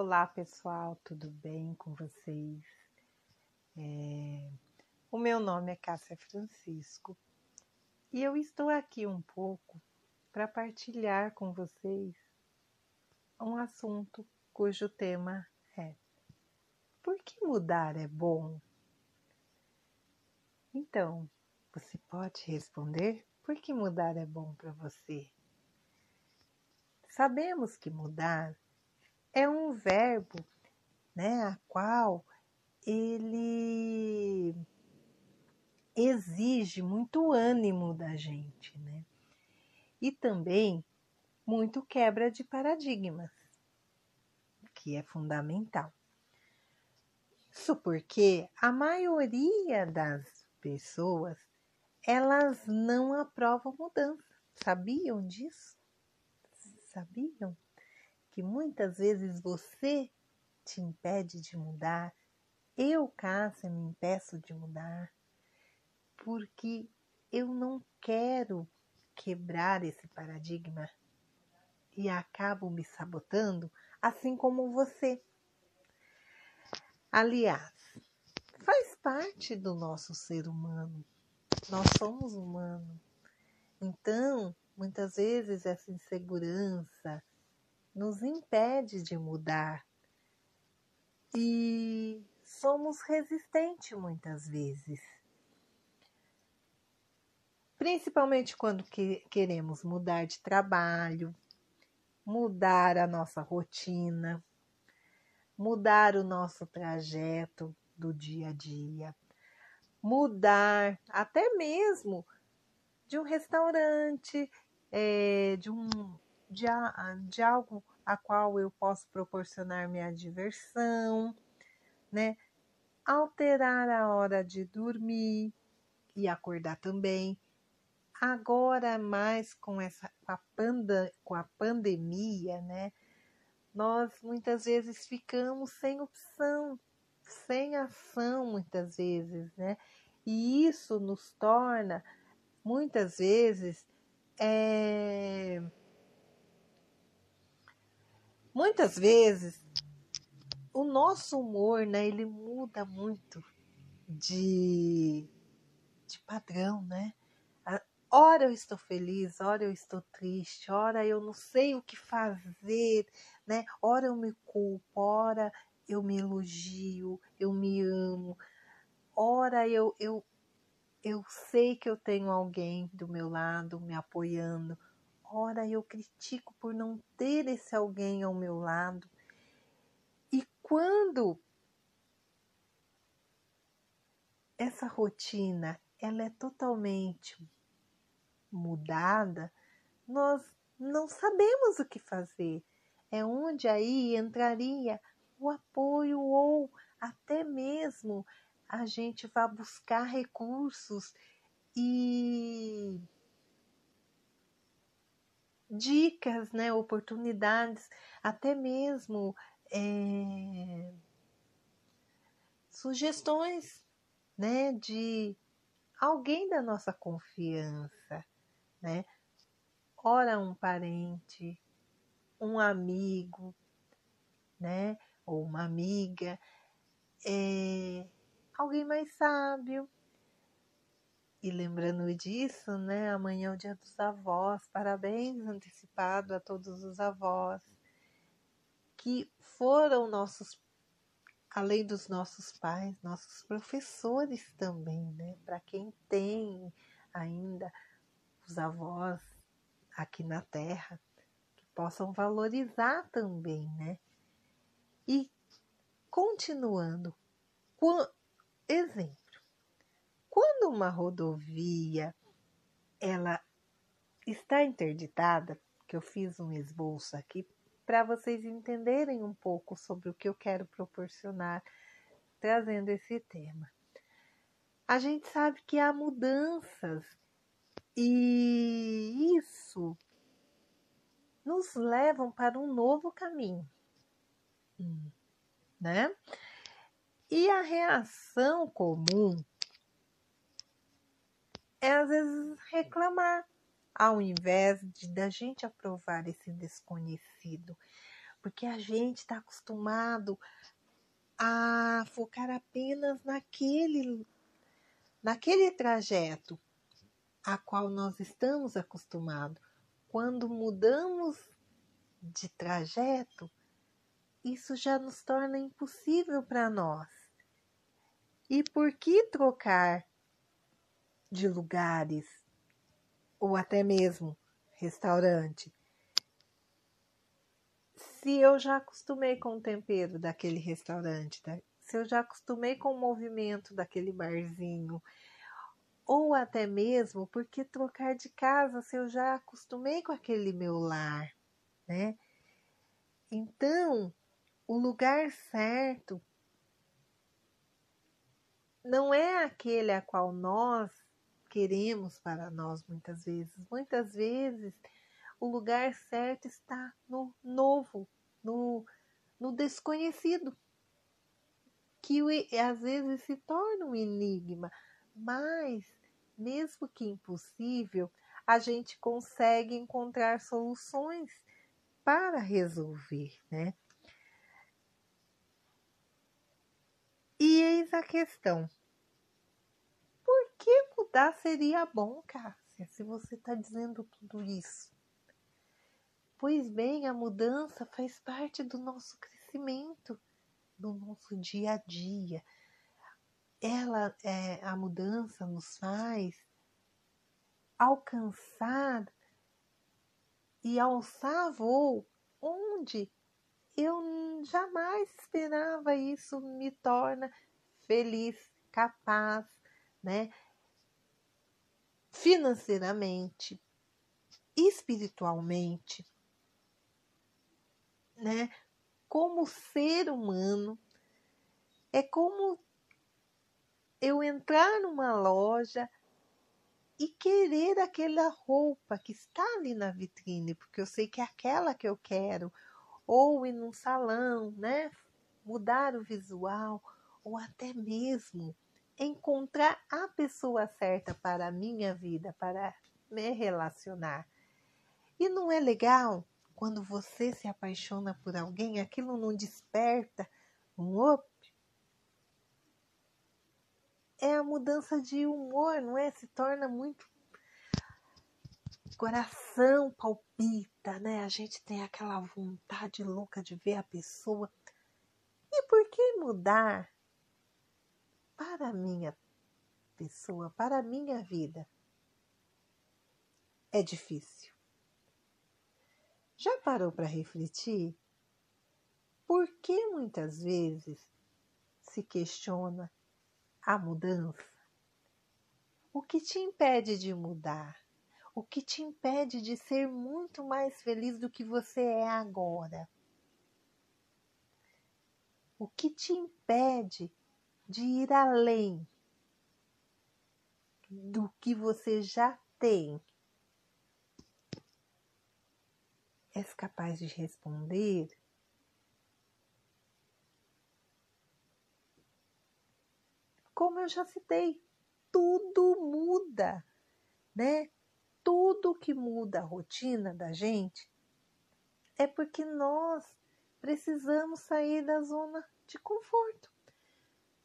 Olá pessoal, tudo bem com vocês? É... O meu nome é Cássia Francisco e eu estou aqui um pouco para partilhar com vocês um assunto cujo tema é Por que mudar é bom? Então, você pode responder por que mudar é bom para você? Sabemos que mudar é um verbo, né, a qual ele exige muito ânimo da gente, né? E também muito quebra de paradigmas, que é fundamental. Isso porque a maioria das pessoas elas não aprovam mudança. Sabiam disso? Sabiam que muitas vezes você te impede de mudar? Eu, Cássia, me impeço de mudar porque eu não quero quebrar esse paradigma e acabo me sabotando, assim como você. Aliás, faz parte do nosso ser humano. Nós somos humanos. Então, muitas vezes essa insegurança nos impede de mudar. E somos resistentes muitas vezes. Principalmente quando que queremos mudar de trabalho, mudar a nossa rotina, mudar o nosso trajeto do dia a dia, mudar até mesmo de um restaurante, é, de, um, de, de algo a qual eu posso proporcionar minha diversão, né? Alterar a hora de dormir e acordar também. Agora mais com essa com a, panda, com a pandemia, né? Nós muitas vezes ficamos sem opção, sem ação muitas vezes, né? E isso nos torna muitas vezes é... muitas vezes o nosso humor, né, ele muda muito de, de padrão, né? Ora eu estou feliz, ora eu estou triste, ora eu não sei o que fazer, né? Ora eu me culpo, ora eu me elogio, eu me amo. Ora eu, eu, eu sei que eu tenho alguém do meu lado me apoiando. Ora eu critico por não ter esse alguém ao meu lado. E quando essa rotina ela é totalmente mudada, nós não sabemos o que fazer. É onde aí entraria o apoio ou até mesmo a gente vai buscar recursos e dicas, né, oportunidades, até mesmo é, sugestões, né, de alguém da nossa confiança, né? Ora um parente, um amigo, né? ou uma amiga, é, alguém mais sábio. E lembrando disso, né, amanhã é o dia dos avós, parabéns antecipado a todos os avós que foram nossos, além dos nossos pais, nossos professores também, né, para quem tem ainda os avós aqui na Terra, que possam valorizar também, né, e continuando, exemplo, quando uma rodovia ela está interditada, que eu fiz um esboço aqui para vocês entenderem um pouco sobre o que eu quero proporcionar trazendo esse tema. A gente sabe que há mudanças e isso nos levam para um novo caminho né? E a reação comum é às vezes reclamar, ao invés de da gente aprovar esse desconhecido. Porque a gente está acostumado a focar apenas naquele, naquele trajeto a qual nós estamos acostumados. Quando mudamos de trajeto, isso já nos torna impossível para nós. E por que trocar de lugares ou até mesmo restaurante? Se eu já acostumei com o tempero daquele restaurante, se eu já acostumei com o movimento daquele barzinho, ou até mesmo porque trocar de casa se eu já acostumei com aquele meu lar, né? Então, o lugar certo não é aquele a qual nós queremos para nós muitas vezes. Muitas vezes o lugar certo está no novo, no, no desconhecido, que às vezes se torna um enigma, mas mesmo que impossível, a gente consegue encontrar soluções para resolver, né? E eis a questão: por que mudar seria bom, Cássia, se você está dizendo tudo isso? Pois bem, a mudança faz parte do nosso crescimento, do nosso dia a dia ela, é, a mudança nos faz alcançar e alçar voo onde eu jamais esperava isso me torna feliz, capaz, né? Financeiramente, espiritualmente, né? Como ser humano, é como eu entrar numa loja e querer aquela roupa que está ali na vitrine, porque eu sei que é aquela que eu quero, ou ir num salão, né? Mudar o visual, ou até mesmo encontrar a pessoa certa para a minha vida, para me relacionar. E não é legal quando você se apaixona por alguém, aquilo não desperta um op, é a mudança de humor, não é? Se torna muito. Coração palpita, né? A gente tem aquela vontade louca de ver a pessoa. E por que mudar para a minha pessoa, para a minha vida? É difícil. Já parou para refletir? Por que muitas vezes se questiona a mudança? O que te impede de mudar? O que te impede de ser muito mais feliz do que você é agora? O que te impede de ir além do que você já tem? És capaz de responder? como eu já citei, tudo muda, né? Tudo que muda a rotina da gente é porque nós precisamos sair da zona de conforto,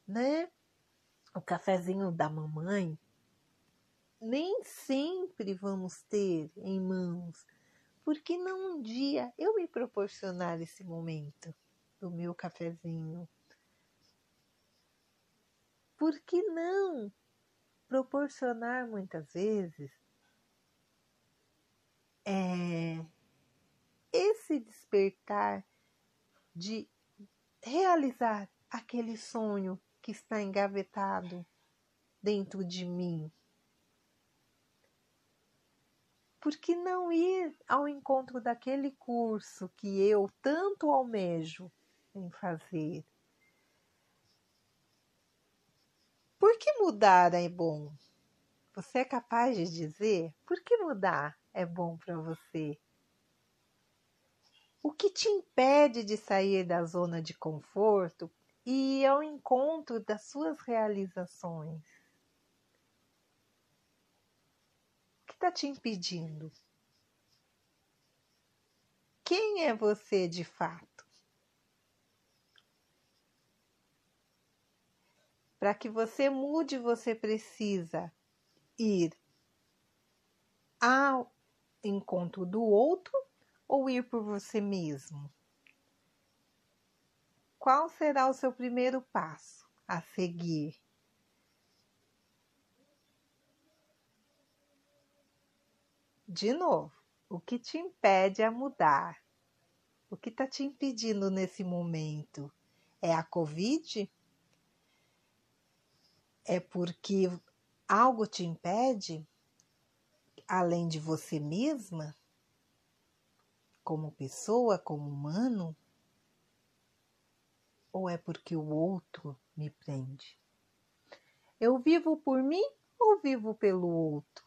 né? O cafezinho da mamãe nem sempre vamos ter em mãos, porque não um dia eu me proporcionar esse momento do meu cafezinho, por que não proporcionar muitas vezes é, esse despertar de realizar aquele sonho que está engavetado dentro de mim? Por que não ir ao encontro daquele curso que eu tanto almejo em fazer? Por que mudar é bom? Você é capaz de dizer por que mudar é bom para você? O que te impede de sair da zona de conforto e é ao encontro das suas realizações. O que está te impedindo? Quem é você de fato? Para que você mude, você precisa ir ao encontro do outro ou ir por você mesmo? Qual será o seu primeiro passo a seguir? De novo, o que te impede a mudar? O que está te impedindo nesse momento? É a Covid? É porque algo te impede, além de você mesma, como pessoa, como humano? Ou é porque o outro me prende? Eu vivo por mim ou vivo pelo outro?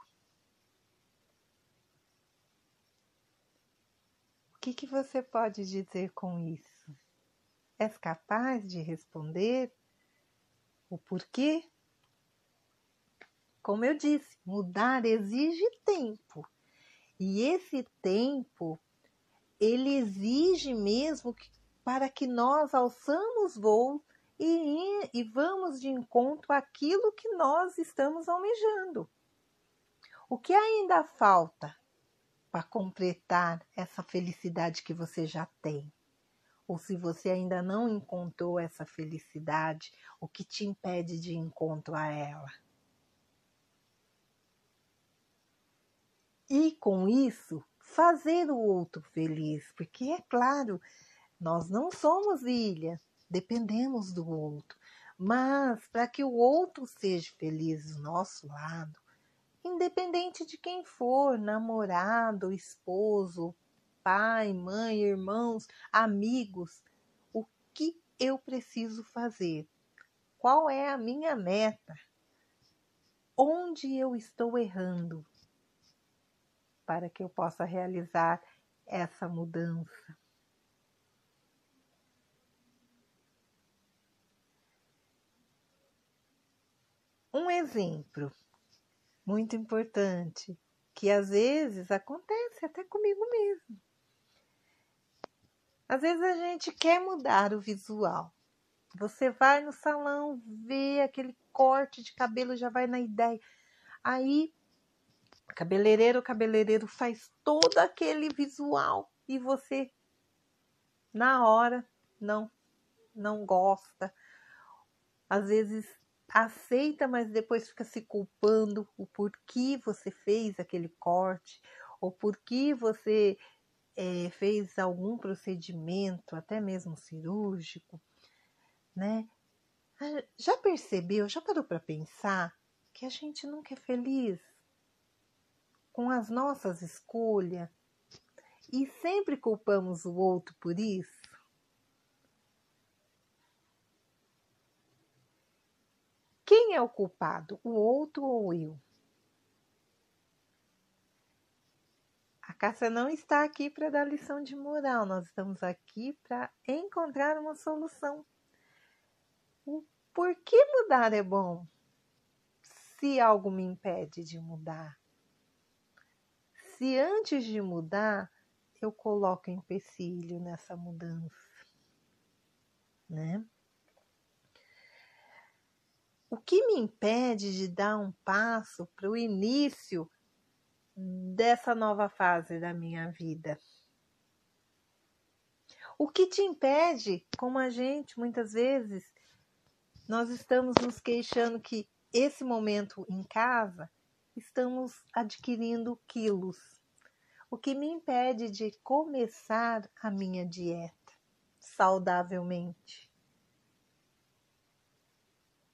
O que, que você pode dizer com isso? És capaz de responder o porquê? Como eu disse, mudar exige tempo. E esse tempo, ele exige mesmo que, para que nós alçamos voo e, e vamos de encontro àquilo que nós estamos almejando. O que ainda falta para completar essa felicidade que você já tem? Ou se você ainda não encontrou essa felicidade, o que te impede de encontro a ela? e com isso fazer o outro feliz, porque é claro, nós não somos ilha, dependemos do outro, mas para que o outro seja feliz do nosso lado, independente de quem for, namorado, esposo, pai, mãe, irmãos, amigos, o que eu preciso fazer? Qual é a minha meta? Onde eu estou errando? para que eu possa realizar essa mudança. Um exemplo muito importante que às vezes acontece até comigo mesmo. Às vezes a gente quer mudar o visual. Você vai no salão, vê aquele corte de cabelo, já vai na ideia. Aí Cabeleireiro, cabeleireiro faz todo aquele visual e você na hora não não gosta. Às vezes aceita, mas depois fica se culpando o porquê você fez aquele corte ou porquê você é, fez algum procedimento, até mesmo cirúrgico, né? Ah, já percebeu, já parou para pensar que a gente nunca é feliz? com as nossas escolhas e sempre culpamos o outro por isso? Quem é o culpado, o outro ou eu? A Cássia não está aqui para dar lição de moral, nós estamos aqui para encontrar uma solução. O por que mudar é bom? Se algo me impede de mudar se antes de mudar eu coloco empecilho nessa mudança, né? O que me impede de dar um passo para o início dessa nova fase da minha vida? O que te impede, como a gente muitas vezes, nós estamos nos queixando que esse momento em casa estamos adquirindo quilos, o que me impede de começar a minha dieta saudavelmente.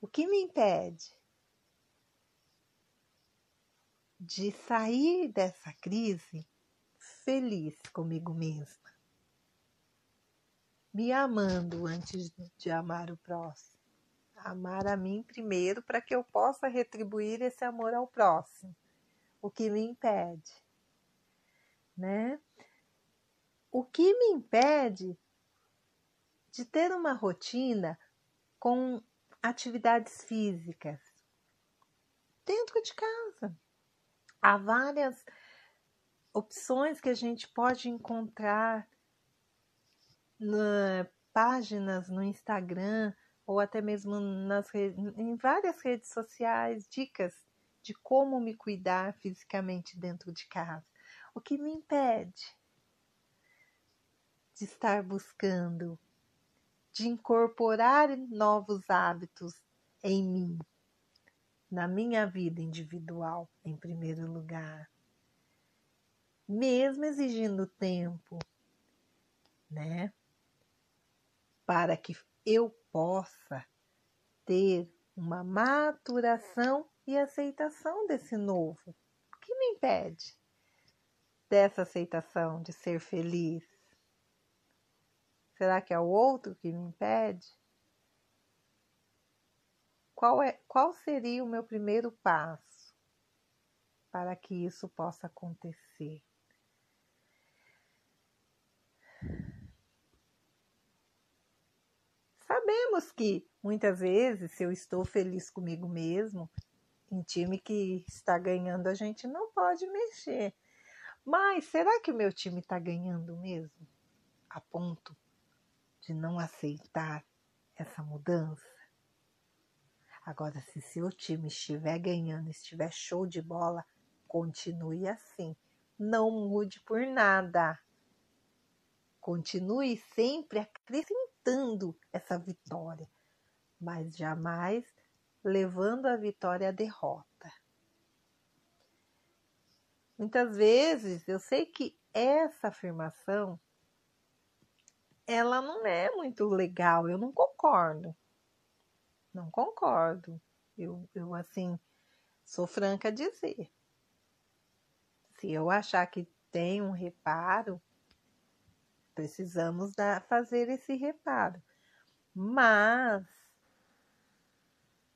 O que me impede de sair dessa crise feliz comigo mesma, me amando antes de amar o próximo amar a mim primeiro para que eu possa retribuir esse amor ao próximo. O que me impede, né? O que me impede de ter uma rotina com atividades físicas dentro de casa. Há várias opções que a gente pode encontrar na páginas no Instagram ou até mesmo nas em várias redes sociais, dicas de como me cuidar fisicamente dentro de casa. O que me impede de estar buscando, de incorporar novos hábitos em mim, na minha vida individual, em primeiro lugar. Mesmo exigindo tempo, né? Para que eu possa ter uma maturação e aceitação desse novo. O que me impede dessa aceitação, de ser feliz? Será que é o outro que me impede? Qual, é, qual seria o meu primeiro passo para que isso possa acontecer? Sabemos que muitas vezes, se eu estou feliz comigo mesmo, em time que está ganhando, a gente não pode mexer. Mas será que o meu time está ganhando mesmo? A ponto de não aceitar essa mudança? Agora, se seu time estiver ganhando, estiver show de bola, continue assim. Não mude por nada. Continue sempre acrescentando essa vitória, mas jamais levando a vitória à derrota. Muitas vezes eu sei que essa afirmação ela não é muito legal, eu não concordo. Não concordo. Eu, eu assim, sou franca a dizer. Se eu achar que tem um reparo, precisamos dar, fazer esse reparo. Mas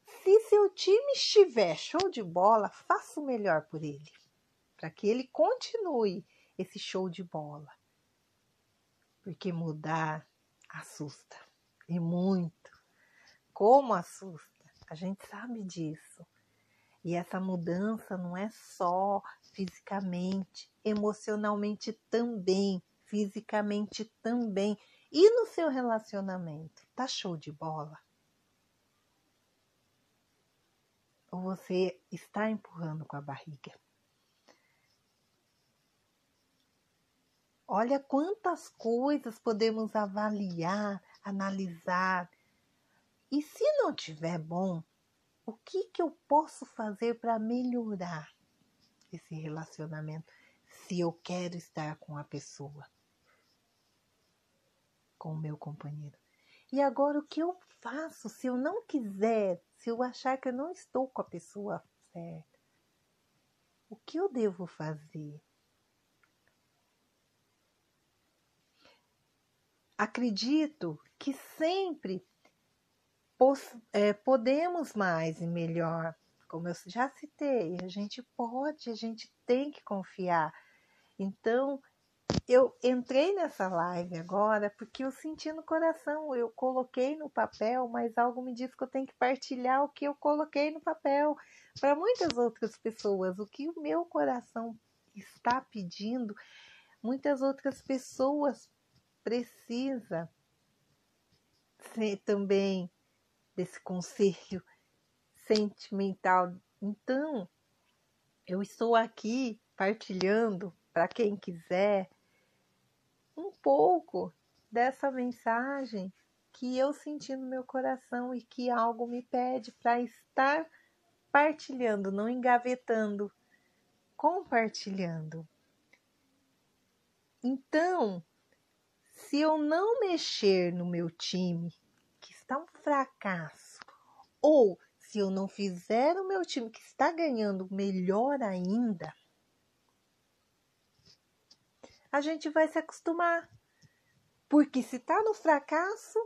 se seu time estiver show de bola, faça o melhor por ele, para que ele continue esse show de bola. Porque mudar assusta, e muito. Como assusta, a gente sabe disso. E essa mudança não é só fisicamente, emocionalmente também, fisicamente também. E no seu relacionamento, tá show de bola? ou você está empurrando com a barriga. Olha quantas coisas podemos avaliar, analisar. E se não tiver bom, o que, que eu posso fazer para melhorar esse relacionamento se eu quero estar com a pessoa, com o meu companheiro? E agora o que eu faço se eu não quiser se eu achar que eu não estou com a pessoa certa, o que eu devo fazer? Acredito que sempre é, podemos mais e melhor, como eu já citei, a gente pode, a gente tem que confiar. Então, eu entrei nessa live agora porque eu senti no coração, eu coloquei no papel, mas algo me disse que eu tenho que partilhar o que eu coloquei no papel para muitas outras pessoas. O que o meu coração está pedindo, muitas outras pessoas precisa ser também desse conselho sentimental. Então, eu estou aqui partilhando para quem quiser um pouco dessa mensagem que eu senti no meu coração e que algo me pede para estar partilhando, não engavetando, compartilhando. Então, se eu não mexer no meu time, que está um fracasso, ou se eu não fizer o meu time que está ganhando melhor ainda, a gente vai se acostumar. Porque se está no fracasso,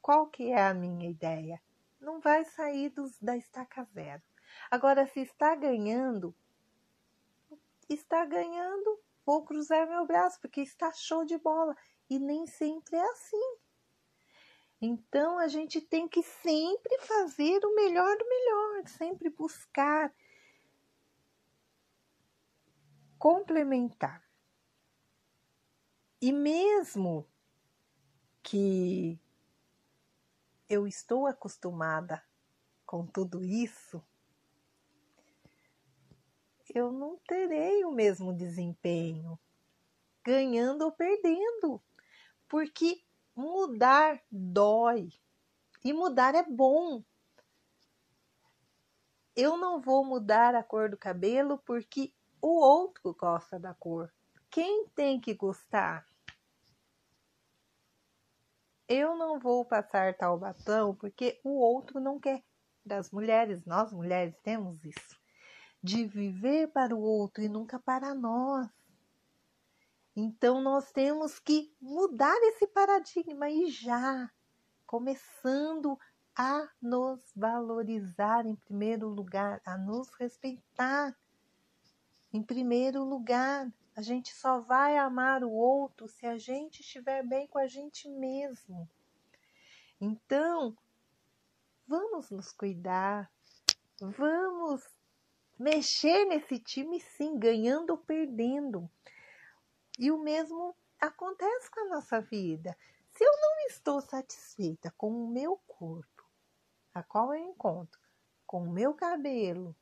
qual que é a minha ideia? Não vai sair dos, da estaca zero. Agora, se está ganhando, está ganhando, vou cruzar meu braço, porque está show de bola. E nem sempre é assim. Então, a gente tem que sempre fazer o melhor do melhor, sempre buscar complementar. E mesmo que eu estou acostumada com tudo isso, eu não terei o mesmo desempenho, ganhando ou perdendo, porque mudar dói e mudar é bom. Eu não vou mudar a cor do cabelo porque o outro gosta da cor. Quem tem que gostar? Eu não vou passar tal batom porque o outro não quer. Das mulheres, nós mulheres temos isso de viver para o outro e nunca para nós. Então nós temos que mudar esse paradigma e já, começando a nos valorizar em primeiro lugar, a nos respeitar em primeiro lugar. A gente só vai amar o outro se a gente estiver bem com a gente mesmo. Então, vamos nos cuidar, vamos mexer nesse time sim, ganhando ou perdendo. E o mesmo acontece com a nossa vida. Se eu não estou satisfeita com o meu corpo, a qual eu encontro, com o meu cabelo,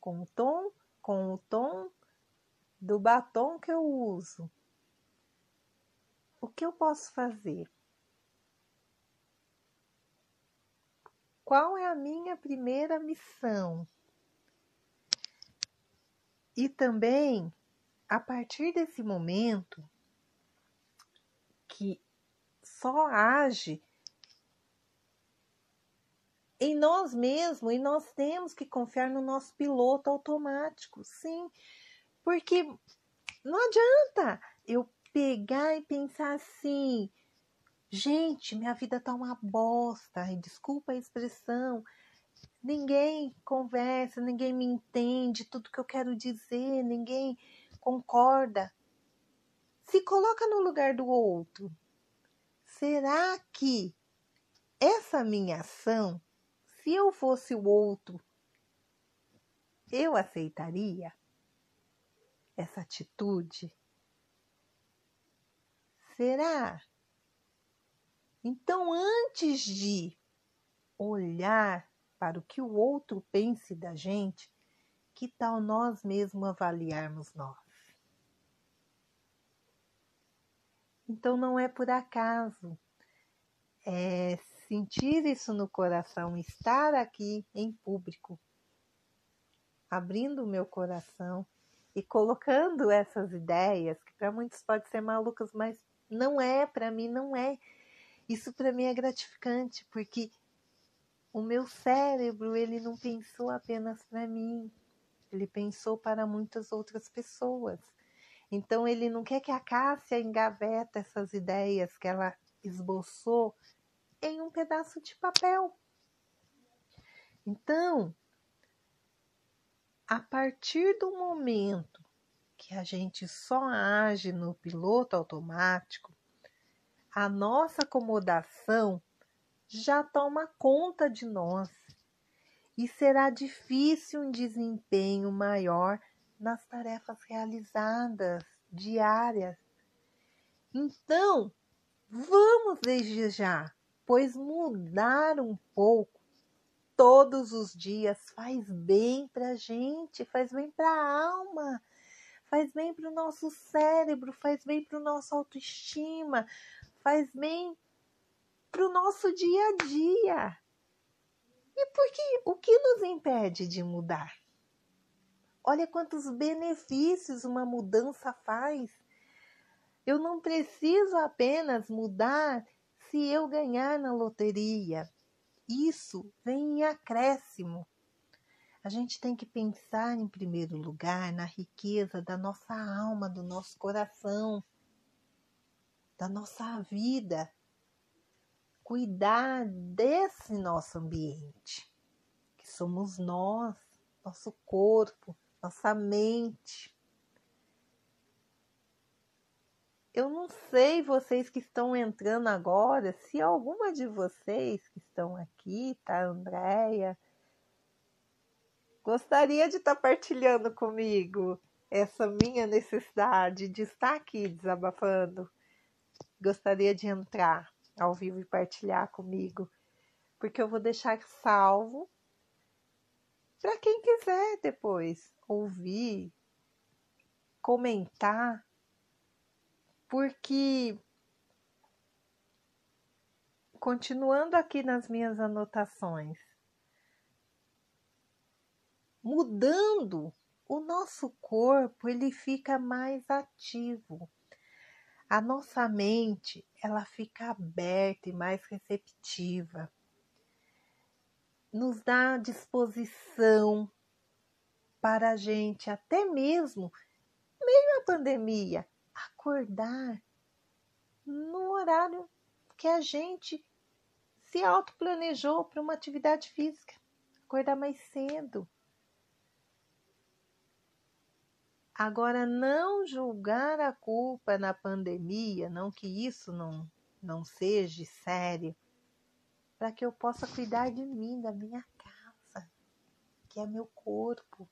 com o tom, com o tom do batom que eu uso, o que eu posso fazer? Qual é a minha primeira missão? E também, a partir desse momento, que só age em nós mesmos e nós temos que confiar no nosso piloto automático, sim, porque não adianta eu pegar e pensar assim, gente, minha vida tá uma bosta, desculpa a expressão, ninguém conversa, ninguém me entende tudo que eu quero dizer, ninguém concorda. Se coloca no lugar do outro. Será que essa minha ação, se eu fosse o outro, eu aceitaria essa atitude? Será? Então, antes de olhar para o que o outro pense da gente, que tal nós mesmos avaliarmos nós? Então não é por acaso. É sentir isso no coração, estar aqui em público, abrindo o meu coração e colocando essas ideias, que para muitos pode ser malucas, mas não é, para mim não é. Isso para mim é gratificante, porque o meu cérebro ele não pensou apenas para mim, ele pensou para muitas outras pessoas. Então ele não quer que a Cássia engaveta essas ideias que ela esboçou em um pedaço de papel. Então, a partir do momento que a gente só age no piloto automático, a nossa acomodação já toma conta de nós e será difícil um desempenho maior nas tarefas realizadas diárias. Então, vamos desde já, pois mudar um pouco todos os dias faz bem para a gente, faz bem para a alma, faz bem para o nosso cérebro, faz bem para o nosso autoestima, faz bem para o nosso dia a dia. E por que, o que nos impede de mudar? Olha quantos benefícios uma mudança faz. Eu não preciso apenas mudar se eu ganhar na loteria. Isso vem em acréscimo. A gente tem que pensar, em primeiro lugar, na riqueza da nossa alma, do nosso coração, da nossa vida cuidar desse nosso ambiente, que somos nós, nosso corpo, nossa mente. Eu não sei vocês que estão entrando agora, se alguma de vocês que estão aqui, tá, Andréia, gostaria de estar tá partilhando comigo essa minha necessidade de estar aqui desabafando. Gostaria de entrar ao vivo e partilhar comigo porque eu vou deixar salvo para quem quiser depois ouvir, comentar, porque continuando aqui nas minhas anotações, mudando o nosso corpo, ele fica mais ativo. A nossa mente, ela fica aberta e mais receptiva. Nos dá disposição para a gente, até mesmo meio à pandemia, acordar no horário que a gente se autoplanejou para uma atividade física, acordar mais cedo. Agora, não julgar a culpa na pandemia, não que isso não, não seja sério, para que eu possa cuidar de mim, da minha casa, que é meu corpo,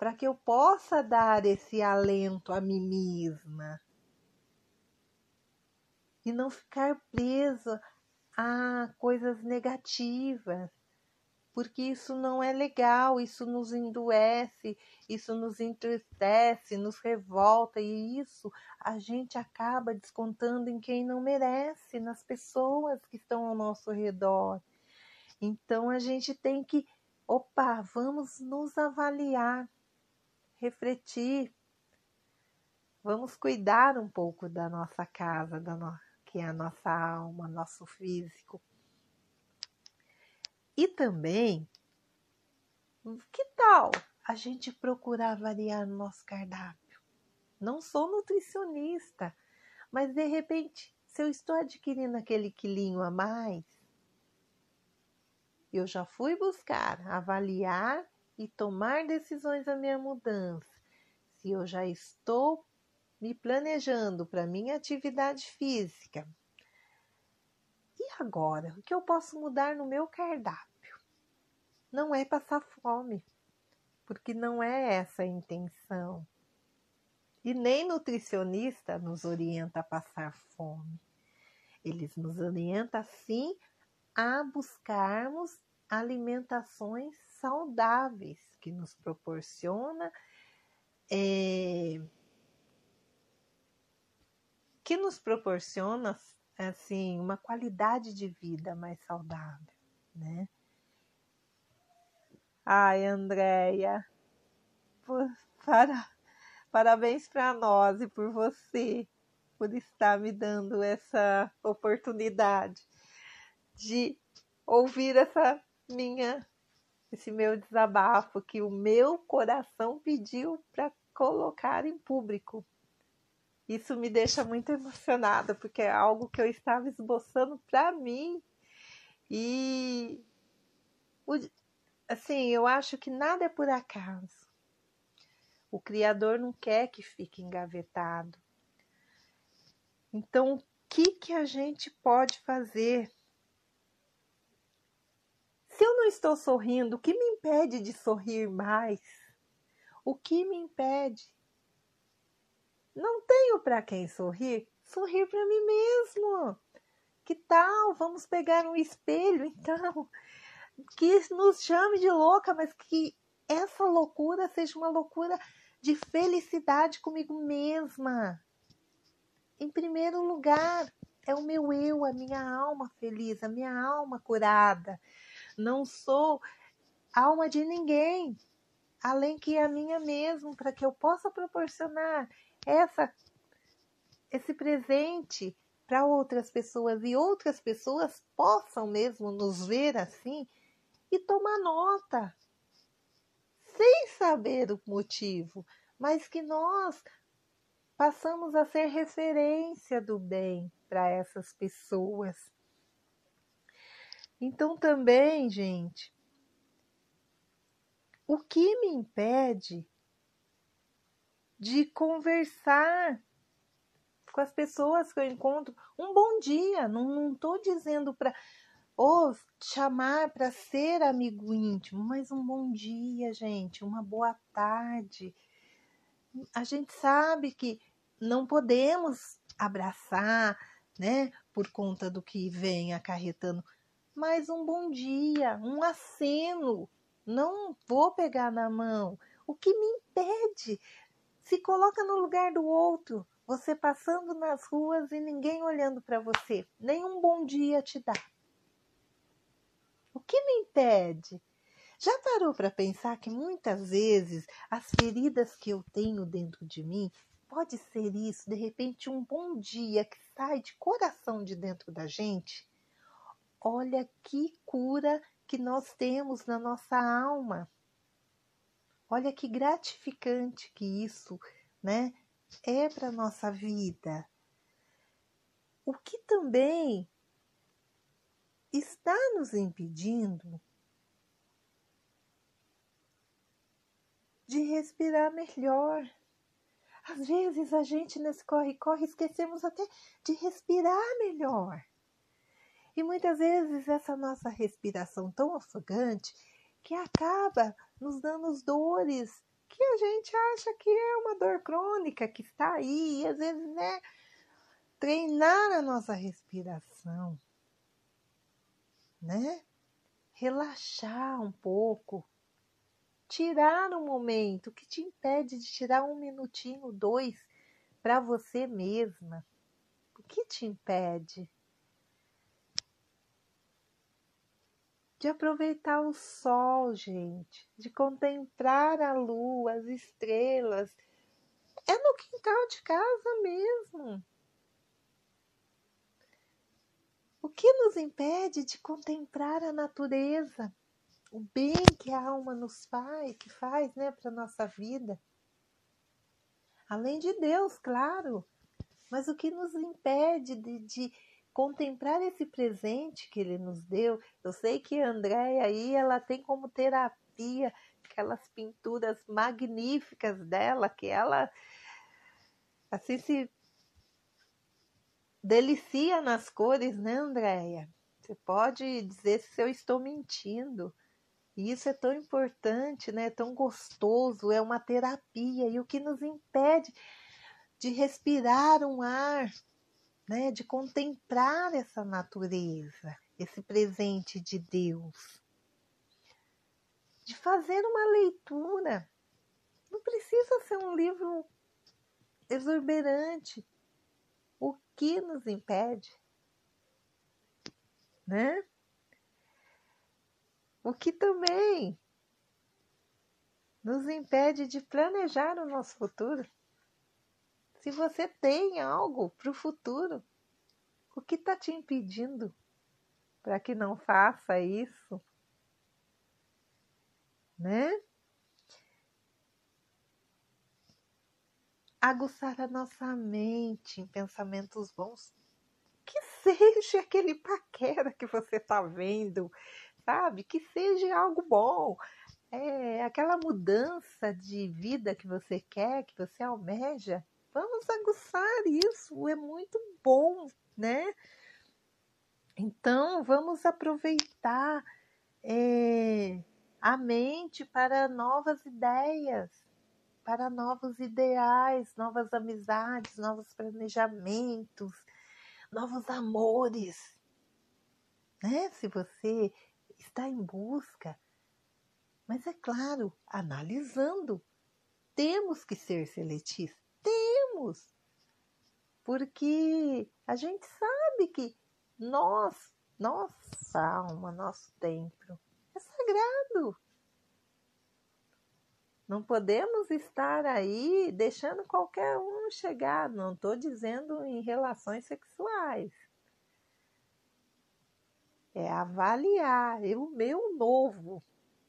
para que eu possa dar esse alento a mim mesma. E não ficar presa a coisas negativas, porque isso não é legal, isso nos endoece, isso nos entristece, nos revolta. E isso a gente acaba descontando em quem não merece, nas pessoas que estão ao nosso redor. Então a gente tem que, opa, vamos nos avaliar, refletir, vamos cuidar um pouco da nossa casa, da no... que é a nossa alma, nosso físico e também, que tal a gente procurar variar no nosso cardápio? Não sou nutricionista, mas de repente, se eu estou adquirindo aquele quilinho a mais, eu já fui buscar, avaliar e tomar decisões da minha mudança. Se eu já estou me planejando para minha atividade física. E agora, o que eu posso mudar no meu cardápio? não é passar fome, porque não é essa a intenção. E nem nutricionista nos orienta a passar fome. Eles nos orientam sim a buscarmos alimentações saudáveis que nos proporciona é, que nos proporciona assim uma qualidade de vida mais saudável, né? Ai, Andréia, para, parabéns para nós e por você, por estar me dando essa oportunidade de ouvir essa minha, esse meu desabafo que o meu coração pediu para colocar em público. Isso me deixa muito emocionada, porque é algo que eu estava esboçando para mim. E assim, eu acho que nada é por acaso. O Criador não quer que fique engavetado. Então, o que, que a gente pode fazer? Se eu não estou sorrindo, o que me impede de sorrir mais? O que me impede? Não tenho para quem sorrir? Sorrir para mim mesmo. Que tal? Vamos pegar um espelho então que nos chame de louca, mas que essa loucura seja uma loucura de felicidade comigo mesma. Em primeiro lugar, é o meu eu, a minha alma feliz, a minha alma curada. Não sou alma de ninguém, além que a minha mesmo, para que eu possa proporcionar essa esse presente para outras pessoas e outras pessoas possam mesmo nos ver assim e tomar nota, sem saber o motivo, mas que nós passamos a ser referência do bem para essas pessoas. Então, também, gente, o que me impede de conversar com as pessoas que eu encontro um bom dia? Não estou dizendo para ou chamar para ser amigo íntimo, mas um bom dia, gente, uma boa tarde. A gente sabe que não podemos abraçar, né, por conta do que vem acarretando, mais um bom dia, um aceno. Não vou pegar na mão. O que me impede? Se coloca no lugar do outro, você passando nas ruas e ninguém olhando para você, nenhum bom dia te dá. O que me impede? Já parou para pensar que muitas vezes as feridas que eu tenho dentro de mim pode ser isso, de repente um bom dia que sai de coração de dentro da gente? Olha que cura que nós temos na nossa alma. Olha que gratificante que isso, né, é para nossa vida. O que também está nos impedindo de respirar melhor. Às vezes a gente nesse corre-corre esquecemos até de respirar melhor. E muitas vezes essa nossa respiração tão ofegante que acaba nos dando dores que a gente acha que é uma dor crônica que está aí, e às vezes, né, treinar a nossa respiração, né? Relaxar um pouco, tirar um momento que te impede de tirar um minutinho, dois para você mesma. O que te impede? De aproveitar o sol, gente, de contemplar a lua, as estrelas. É no quintal de casa mesmo. O que nos impede de contemplar a natureza? o bem que a alma nos faz, que faz, né, para nossa vida. Além de Deus, claro, mas o que nos impede de, de contemplar esse presente que Ele nos deu? Eu sei que a Andréia aí, ela tem como terapia aquelas pinturas magníficas dela, que ela assim se delicia nas cores, né, Andréia? Você pode dizer se eu estou mentindo, e isso é tão importante, né? É tão gostoso, é uma terapia. E o que nos impede de respirar um ar, né? De contemplar essa natureza, esse presente de Deus. De fazer uma leitura. Não precisa ser um livro exuberante. O que nos impede? Né? o que também nos impede de planejar o nosso futuro. Se você tem algo para o futuro, o que está te impedindo para que não faça isso? Né? Aguçar a nossa mente em pensamentos bons. Que seja aquele paquera que você está vendo sabe? Que seja algo bom. É, aquela mudança de vida que você quer, que você almeja, vamos aguçar isso, é muito bom, né? Então, vamos aproveitar é, a mente para novas ideias, para novos ideais, novas amizades, novos planejamentos, novos amores. Né? Se você está em busca. Mas é claro, analisando. Temos que ser seletistas. Porque a gente sabe que nós, nossa alma, nosso templo, é sagrado. Não podemos estar aí deixando qualquer um chegar. Não estou dizendo em relações sexuais é avaliar o meu novo,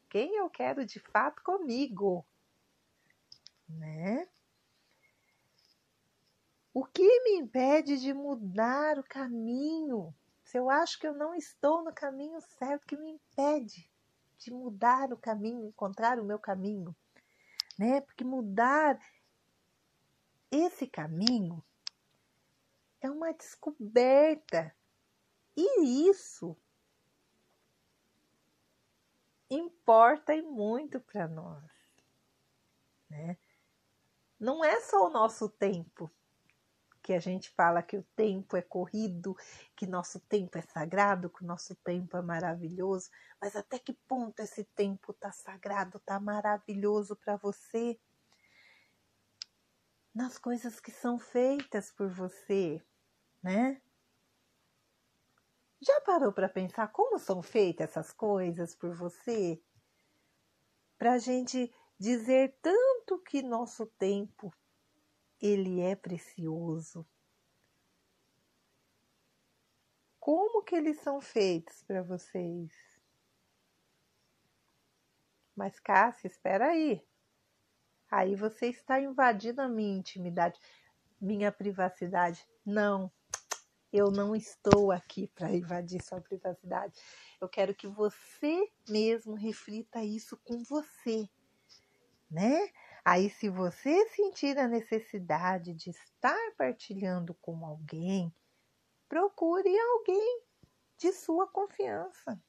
quem eu quero de fato comigo, né? O que me impede de mudar o caminho? Se eu acho que eu não estou no caminho certo, que me impede de mudar o caminho, encontrar o meu caminho, né? Porque mudar esse caminho é uma descoberta. E isso importa e muito para nós. Né? Não é só o nosso tempo que a gente fala que o tempo é corrido, que nosso tempo é sagrado, que o nosso tempo é maravilhoso, mas até que ponto esse tempo tá sagrado, tá maravilhoso para você? Nas coisas que são feitas por você, né? Já parou para pensar como são feitas essas coisas por você? Para a gente dizer tanto que nosso tempo ele é precioso. Como que eles são feitos para vocês? Mas Cássia, espera aí. Aí você está invadindo a minha intimidade, minha privacidade. Não, eu não estou aqui para invadir sua privacidade. Eu quero que você mesmo reflita isso com você, né? Aí, se você sentir a necessidade de estar partilhando com alguém, procure alguém de sua confiança.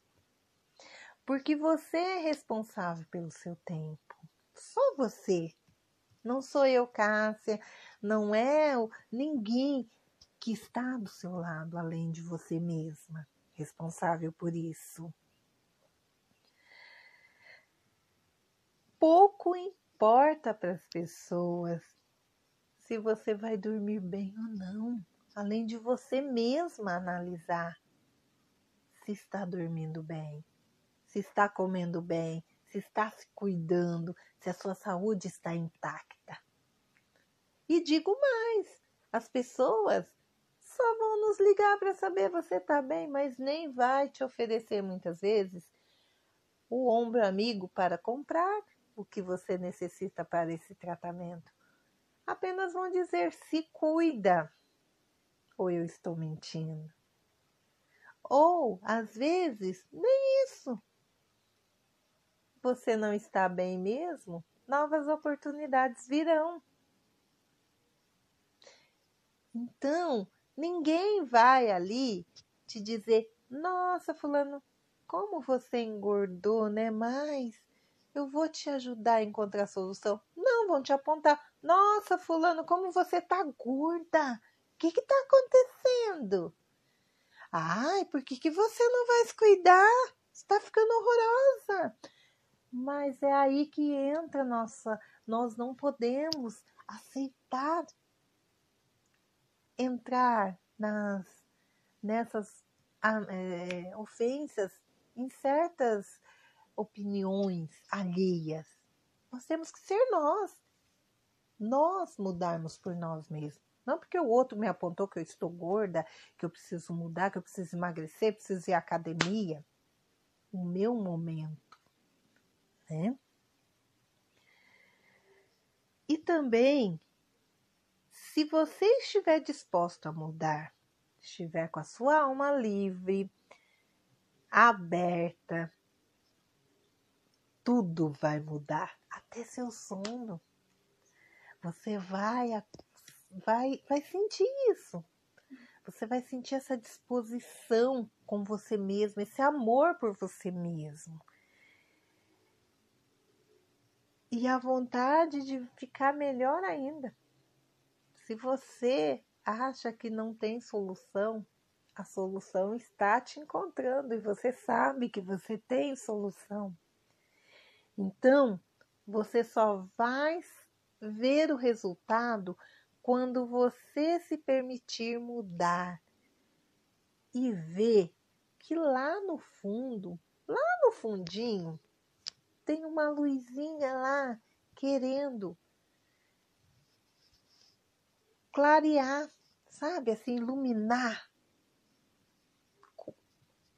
Porque você é responsável pelo seu tempo. Só você. Não sou eu, Cássia. Não é ninguém que está do seu lado além de você mesma responsável por isso. Pouco importa para as pessoas se você vai dormir bem ou não, além de você mesma analisar se está dormindo bem, se está comendo bem, se está se cuidando, se a sua saúde está intacta. E digo mais: as pessoas só vão nos ligar para saber você está bem, mas nem vai te oferecer muitas vezes o ombro amigo para comprar o que você necessita para esse tratamento. Apenas vão dizer se cuida. Ou eu estou mentindo. Ou, às vezes, nem isso. Você não está bem mesmo? Novas oportunidades virão. Então, ninguém vai ali te dizer: Nossa, Fulano, como você engordou, né? Mas eu vou te ajudar a encontrar a solução. Não, vão te apontar. Nossa, fulano, como você tá gorda. O que que tá acontecendo? Ai, por que, que você não vai se cuidar? Está ficando horrorosa. Mas é aí que entra nossa, nós não podemos aceitar entrar nas nessas é, ofensas em certas opiniões alheias. Nós temos que ser nós. Nós mudarmos por nós mesmos. Não porque o outro me apontou que eu estou gorda, que eu preciso mudar, que eu preciso emagrecer, preciso ir à academia. O meu momento, né? E também, se você estiver disposto a mudar, estiver com a sua alma livre, aberta, tudo vai mudar, até seu sono. Você vai, vai, vai sentir isso. Você vai sentir essa disposição com você mesmo, esse amor por você mesmo. E a vontade de ficar melhor ainda. Se você acha que não tem solução, a solução está te encontrando e você sabe que você tem solução. Então, você só vai ver o resultado quando você se permitir mudar e ver que lá no fundo, lá no fundinho, tem uma luzinha lá querendo clarear, sabe, assim, iluminar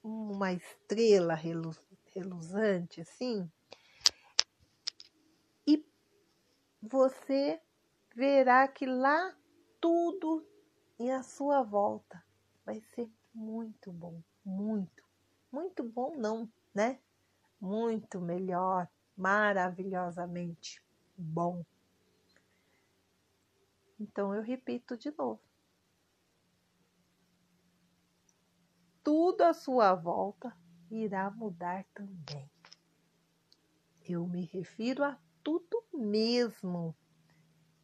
uma estrela reluzante assim. Você verá que lá tudo em a sua volta vai ser muito bom, muito, muito bom não, né? Muito melhor, maravilhosamente bom. Então eu repito de novo. Tudo à sua volta irá mudar também. Eu me refiro a tudo mesmo,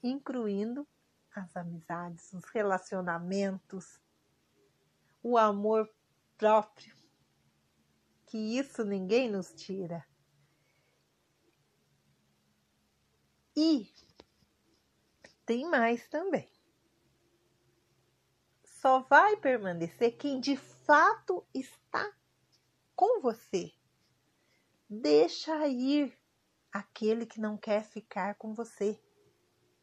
incluindo as amizades, os relacionamentos, o amor próprio, que isso ninguém nos tira. E tem mais também. Só vai permanecer quem de fato está com você. Deixa ir aquele que não quer ficar com você.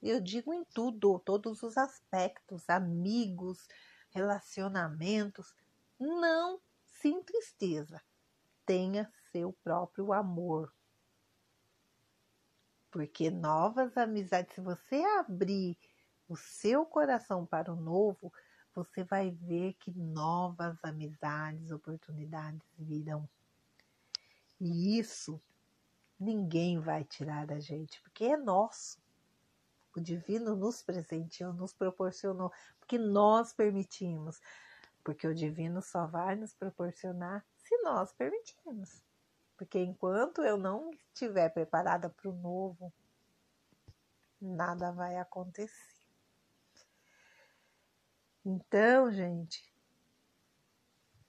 Eu digo em tudo, todos os aspectos, amigos, relacionamentos. Não sem tristeza. Tenha seu próprio amor. Porque novas amizades, se você abrir o seu coração para o novo, você vai ver que novas amizades, oportunidades virão. E isso ninguém vai tirar da gente, porque é nosso. O divino nos presenteou, nos proporcionou, porque nós permitimos. Porque o divino só vai nos proporcionar se nós permitirmos. Porque enquanto eu não estiver preparada para o novo, nada vai acontecer. Então, gente,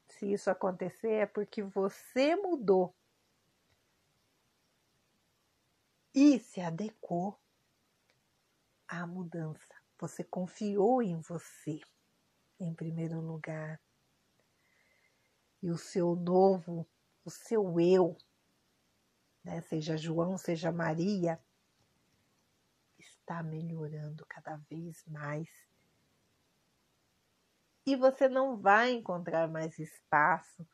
se isso acontecer é porque você mudou e se adequou à mudança. Você confiou em você, em primeiro lugar. E o seu novo, o seu eu, né, seja João, seja Maria, está melhorando cada vez mais e você não vai encontrar mais espaço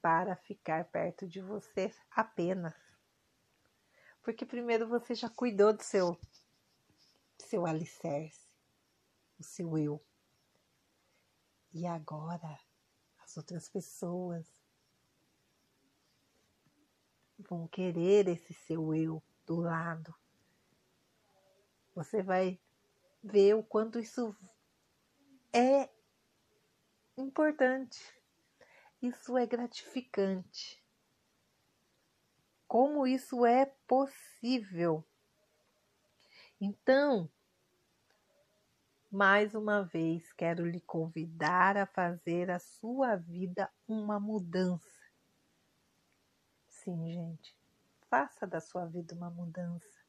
para ficar perto de você apenas. Porque primeiro você já cuidou do seu seu alicerce, o seu eu. E agora as outras pessoas vão querer esse seu eu do lado. Você vai ver o quanto isso é importante, isso é gratificante. Como isso é possível? Então, mais uma vez, quero lhe convidar a fazer a sua vida uma mudança. Sim, gente, faça da sua vida uma mudança.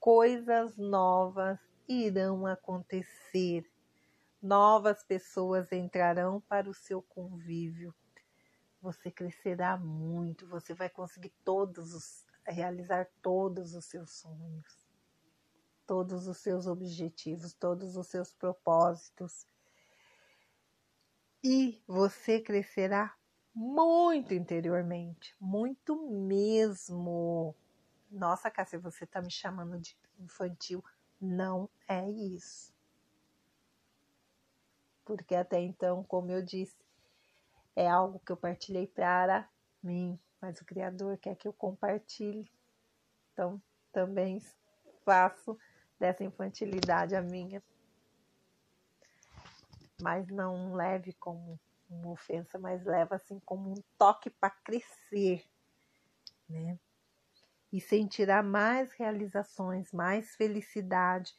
Coisas novas irão acontecer novas pessoas entrarão para o seu convívio. Você crescerá muito, você vai conseguir todos os, realizar todos os seus sonhos, todos os seus objetivos, todos os seus propósitos. E você crescerá muito interiormente, muito mesmo. Nossa, Cássia, você está me chamando de infantil. Não é isso porque até então, como eu disse, é algo que eu partilhei para mim, mas o Criador quer que eu compartilhe. Então, também faço dessa infantilidade a minha. Mas não leve como uma ofensa, mas leva assim como um toque para crescer, né? E sentirá mais realizações, mais felicidade,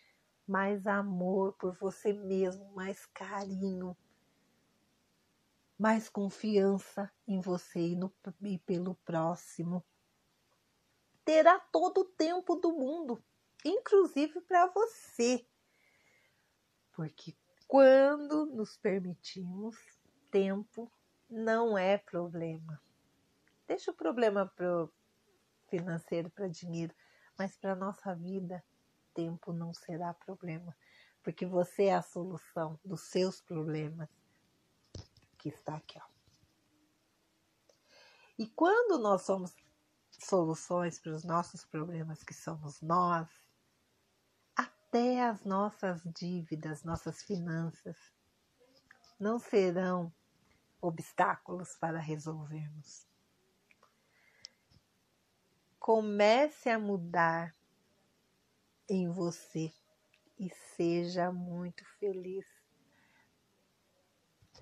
mais amor por você mesmo, mais carinho, mais confiança em você e, no, e pelo próximo. Terá todo o tempo do mundo, inclusive para você. Porque quando nos permitimos, tempo não é problema. Deixa o problema pro financeiro, para dinheiro, mas para nossa vida tempo não será problema, porque você é a solução dos seus problemas que está aqui, ó. E quando nós somos soluções para os nossos problemas, que somos nós, até as nossas dívidas, nossas finanças, não serão obstáculos para resolvermos. Comece a mudar em você e seja muito feliz.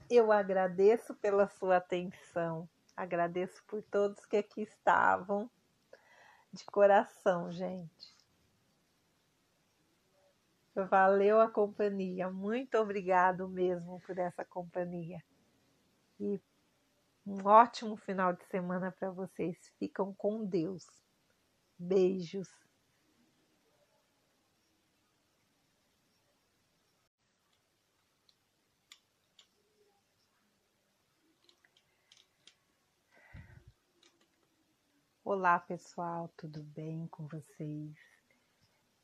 Eu agradeço pela sua atenção, agradeço por todos que aqui estavam, de coração, gente. Valeu a companhia. Muito obrigado mesmo por essa companhia. E um ótimo final de semana para vocês. Ficam com Deus. Beijos. Olá pessoal, tudo bem com vocês?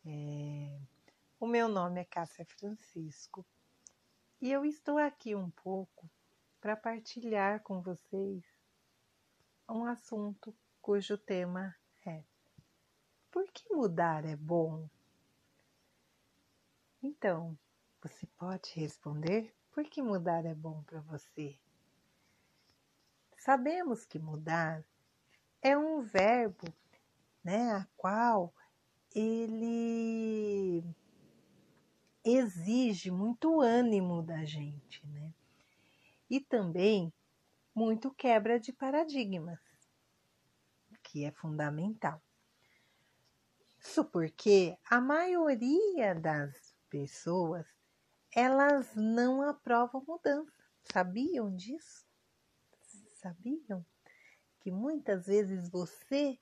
É... O meu nome é Cássia Francisco e eu estou aqui um pouco para partilhar com vocês um assunto cujo tema é: Por que mudar é bom? Então, você pode responder: Por que mudar é bom para você? Sabemos que mudar é um verbo, né, a qual ele exige muito ânimo da gente, né? E também muito quebra de paradigmas, que é fundamental. Isso porque a maioria das pessoas elas não aprovam mudança. Sabiam disso? Sabiam? Que muitas vezes você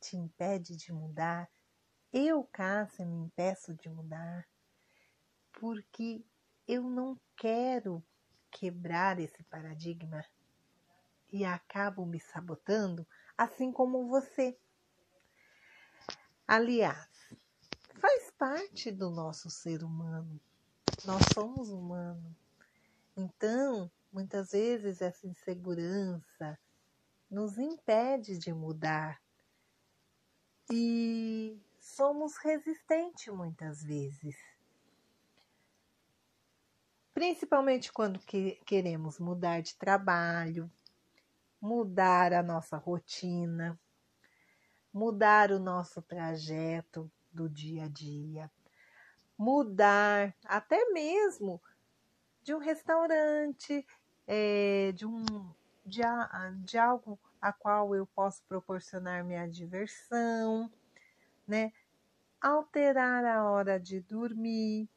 te impede de mudar, eu, Cássia, me impeço de mudar, porque eu não quero quebrar esse paradigma e acabo me sabotando, assim como você. Aliás, faz parte do nosso ser humano. Nós somos humanos. Então, muitas vezes essa insegurança, nos impede de mudar e somos resistentes muitas vezes. Principalmente quando que queremos mudar de trabalho, mudar a nossa rotina, mudar o nosso trajeto do dia a dia, mudar até mesmo de um restaurante, é, de um de, de algo a qual eu posso proporcionar minha diversão, né? Alterar a hora de dormir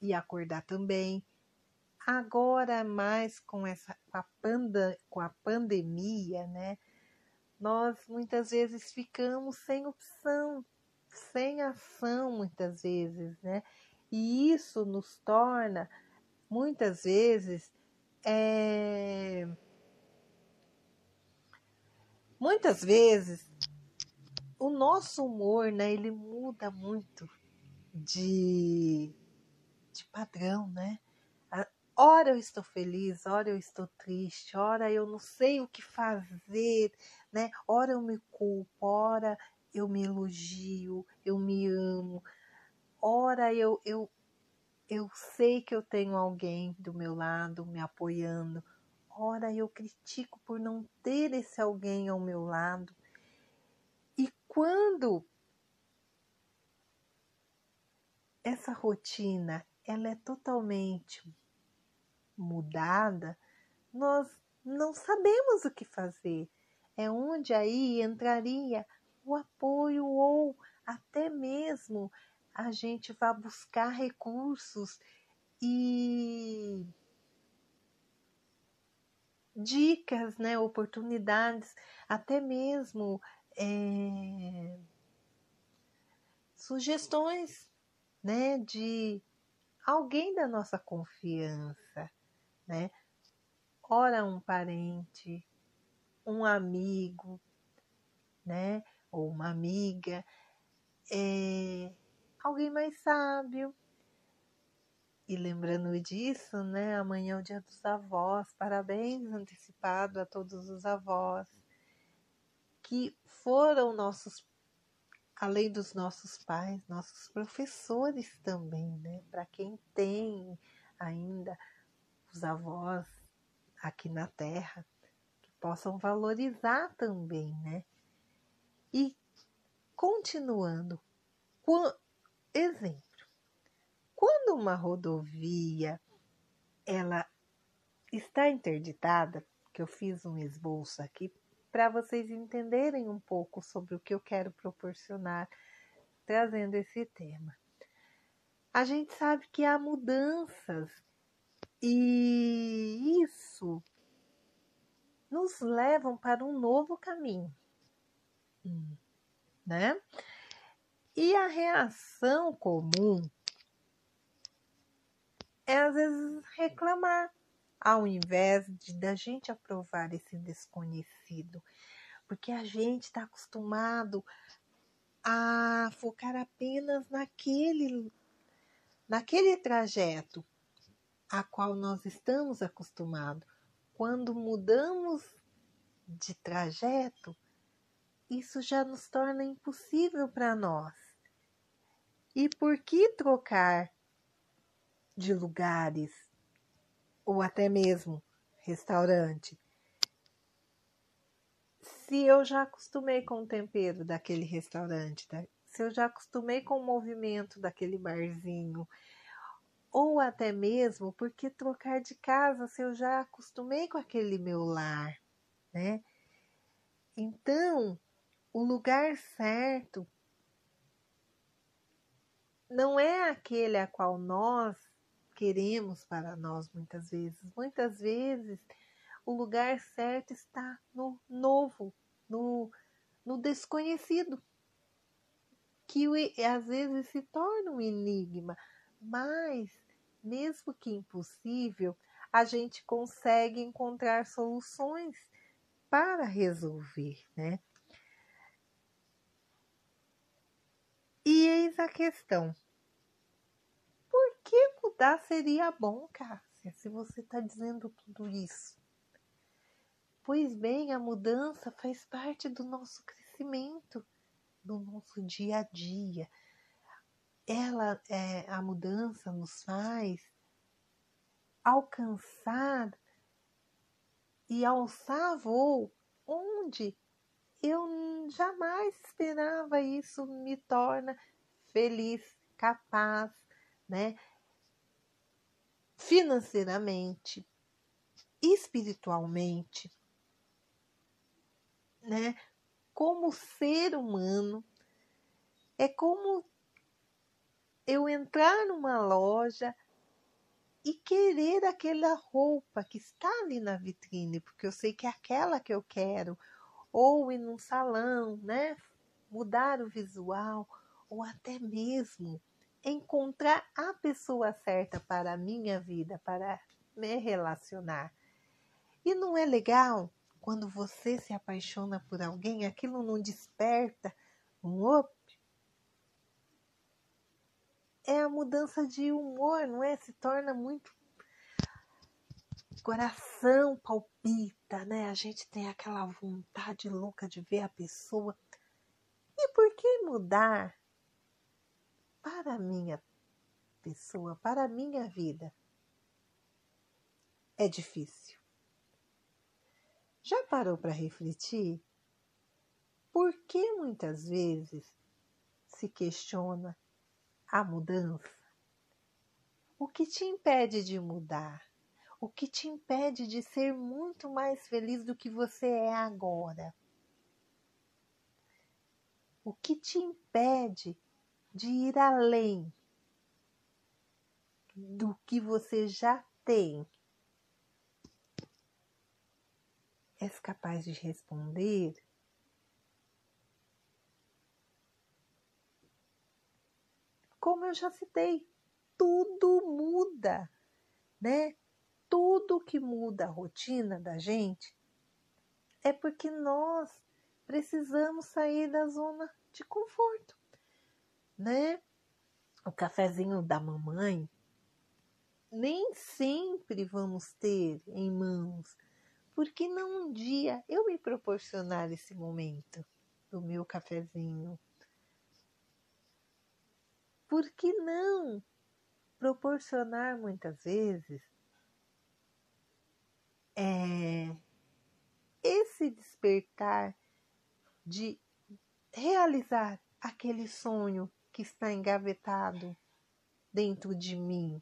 e acordar também. Agora mais com essa com a, panda, com a pandemia, né? Nós muitas vezes ficamos sem opção, sem ação muitas vezes, né? E isso nos torna muitas vezes é, Muitas vezes o nosso humor, né, ele muda muito de, de padrão, né? Ora eu estou feliz, ora eu estou triste, ora eu não sei o que fazer, né? Ora eu me culpo, ora eu me elogio, eu me amo, ora eu, eu, eu sei que eu tenho alguém do meu lado me apoiando, Ora, eu critico por não ter esse alguém ao meu lado. E quando essa rotina ela é totalmente mudada, nós não sabemos o que fazer. É onde aí entraria o apoio ou até mesmo a gente vai buscar recursos e dicas, né, oportunidades, até mesmo é, sugestões, né, de alguém da nossa confiança, né? Ora um parente, um amigo, né, ou uma amiga, é, alguém mais sábio, e lembrando disso, né, amanhã é o dia dos avós. Parabéns antecipado a todos os avós que foram nossos, além dos nossos pais, nossos professores também, né? Para quem tem ainda os avós aqui na Terra, que possam valorizar também, né? E continuando, exemplo quando uma rodovia ela está interditada, que eu fiz um esboço aqui para vocês entenderem um pouco sobre o que eu quero proporcionar trazendo esse tema. a gente sabe que há mudanças e isso nos levam para um novo caminho, né? E a reação comum é às vezes reclamar, ao invés de da gente aprovar esse desconhecido, porque a gente está acostumado a focar apenas naquele naquele trajeto a qual nós estamos acostumados. Quando mudamos de trajeto, isso já nos torna impossível para nós. E por que trocar de lugares ou até mesmo restaurante? Se eu já acostumei com o tempero daquele restaurante, se eu já acostumei com o movimento daquele barzinho, ou até mesmo porque trocar de casa se eu já acostumei com aquele meu lar, né? Então, o lugar certo não é aquele a qual nós queremos para nós muitas vezes. Muitas vezes o lugar certo está no novo, no, no desconhecido, que às vezes se torna um enigma, mas mesmo que impossível, a gente consegue encontrar soluções para resolver, né? E eis a questão: por que mudar seria bom, Cássia, se você está dizendo tudo isso? Pois bem, a mudança faz parte do nosso crescimento, do nosso dia a dia ela, é, a mudança nos faz alcançar e alçar voo onde eu jamais esperava isso me torna feliz, capaz, né? Financeiramente, espiritualmente, né? Como ser humano, é como eu entrar numa loja e querer aquela roupa que está ali na vitrine, porque eu sei que é aquela que eu quero, ou ir num salão, né? Mudar o visual, ou até mesmo encontrar a pessoa certa para a minha vida, para me relacionar. E não é legal quando você se apaixona por alguém, aquilo não desperta um op, é a mudança de humor, não é? Se torna muito. Coração palpita, né? A gente tem aquela vontade louca de ver a pessoa. E por que mudar para a minha pessoa, para a minha vida? É difícil. Já parou para refletir? Por que muitas vezes se questiona a mudança? O que te impede de mudar? O que te impede de ser muito mais feliz do que você é agora? O que te impede de ir além do que você já tem? És capaz de responder? como eu já citei, tudo muda, né? Tudo que muda a rotina da gente é porque nós precisamos sair da zona de conforto, né? O cafezinho da mamãe nem sempre vamos ter em mãos, porque não um dia eu me proporcionar esse momento do meu cafezinho, por que não proporcionar muitas vezes é, esse despertar de realizar aquele sonho que está engavetado dentro de mim?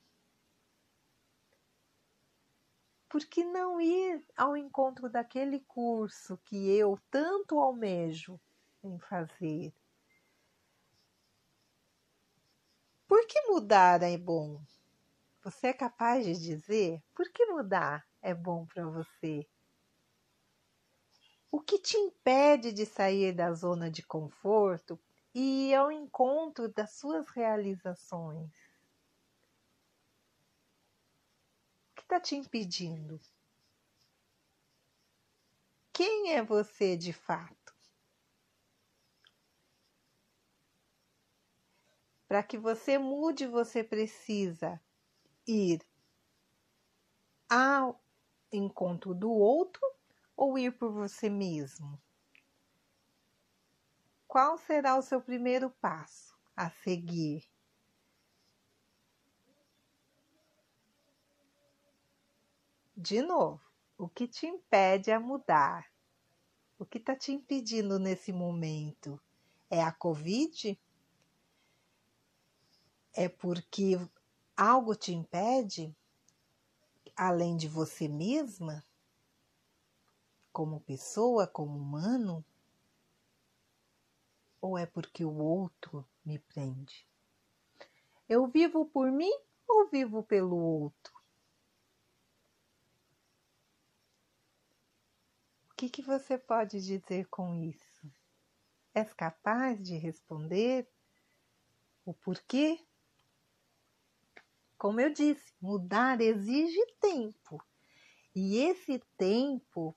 Por que não ir ao encontro daquele curso que eu tanto almejo em fazer? Por que mudar é bom? Você é capaz de dizer por que mudar é bom para você? O que te impede de sair da zona de conforto e ao encontro das suas realizações? O que está te impedindo? Quem é você de fato? Para que você mude, você precisa ir ao encontro do outro ou ir por você mesmo? Qual será o seu primeiro passo a seguir? De novo, o que te impede a mudar? O que está te impedindo nesse momento? É a Covid? É porque algo te impede, além de você mesma, como pessoa, como humano? Ou é porque o outro me prende? Eu vivo por mim ou vivo pelo outro? O que, que você pode dizer com isso? És capaz de responder o porquê? Como eu disse, mudar exige tempo. E esse tempo,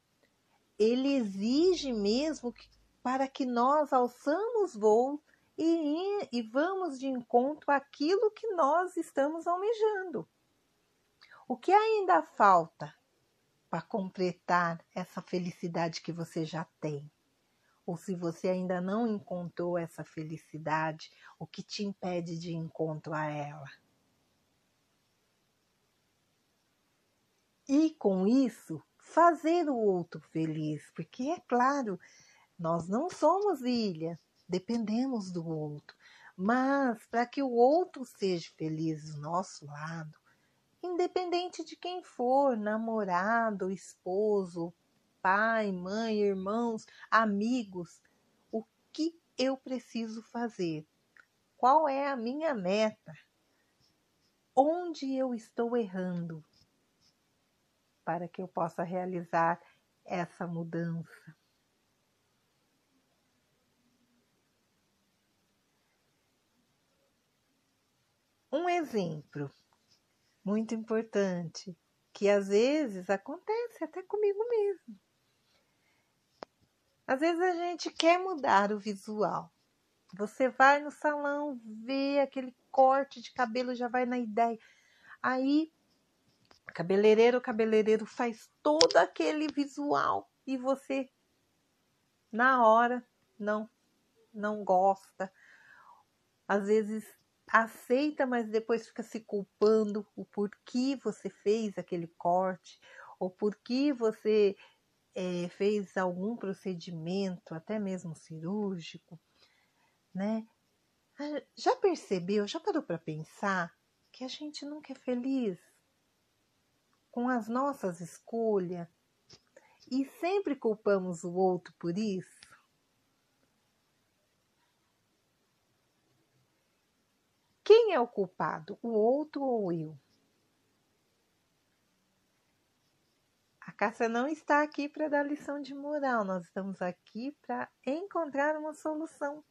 ele exige mesmo que, para que nós alçamos voo e, e vamos de encontro àquilo que nós estamos almejando. O que ainda falta para completar essa felicidade que você já tem? Ou se você ainda não encontrou essa felicidade, o que te impede de encontro a ela? e com isso fazer o outro feliz, porque é claro, nós não somos ilha, dependemos do outro, mas para que o outro seja feliz do nosso lado, independente de quem for, namorado, esposo, pai, mãe, irmãos, amigos, o que eu preciso fazer? Qual é a minha meta? Onde eu estou errando? para que eu possa realizar essa mudança. Um exemplo muito importante que às vezes acontece até comigo mesmo. Às vezes a gente quer mudar o visual. Você vai no salão, vê aquele corte de cabelo, já vai na ideia. Aí Cabeleireiro, cabeleireiro faz todo aquele visual e você na hora não não gosta. Às vezes aceita, mas depois fica se culpando o porquê você fez aquele corte ou porquê você é, fez algum procedimento, até mesmo cirúrgico, né? Já percebeu, já parou para pensar que a gente nunca é feliz? com as nossas escolhas e sempre culpamos o outro por isso? Quem é o culpado, o outro ou eu? A Cássia não está aqui para dar lição de moral, nós estamos aqui para encontrar uma solução.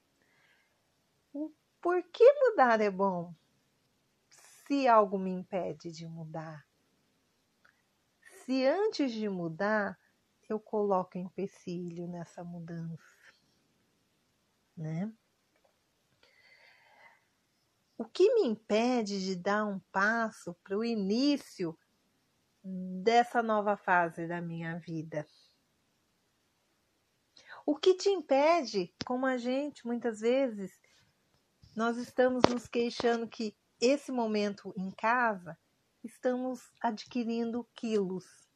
O por que mudar é bom? Se algo me impede de mudar se antes de mudar eu coloco empecilho nessa mudança, né? O que me impede de dar um passo para o início dessa nova fase da minha vida? O que te impede, como a gente muitas vezes, nós estamos nos queixando que esse momento em casa estamos adquirindo quilos,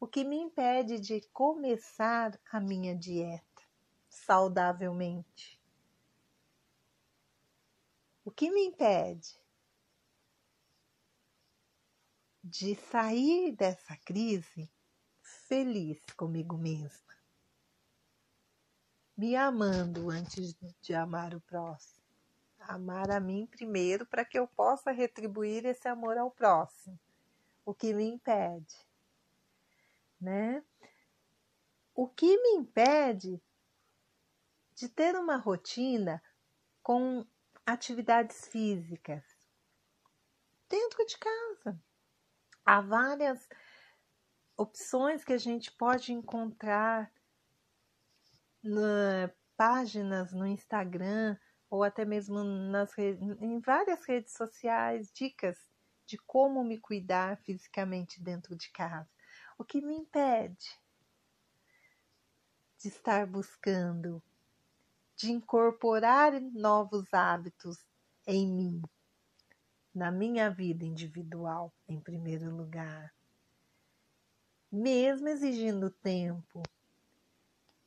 o que me impede de começar a minha dieta saudavelmente. O que me impede de sair dessa crise feliz comigo mesma, me amando antes de amar o próximo, amar a mim primeiro para que eu possa retribuir esse amor ao próximo. O que me impede, né? O que me impede de ter uma rotina com atividades físicas dentro de casa. Há várias opções que a gente pode encontrar na páginas no Instagram ou até mesmo nas em várias redes sociais, dicas de como me cuidar fisicamente dentro de casa. O que me impede de estar buscando, de incorporar novos hábitos em mim, na minha vida individual, em primeiro lugar, mesmo exigindo tempo,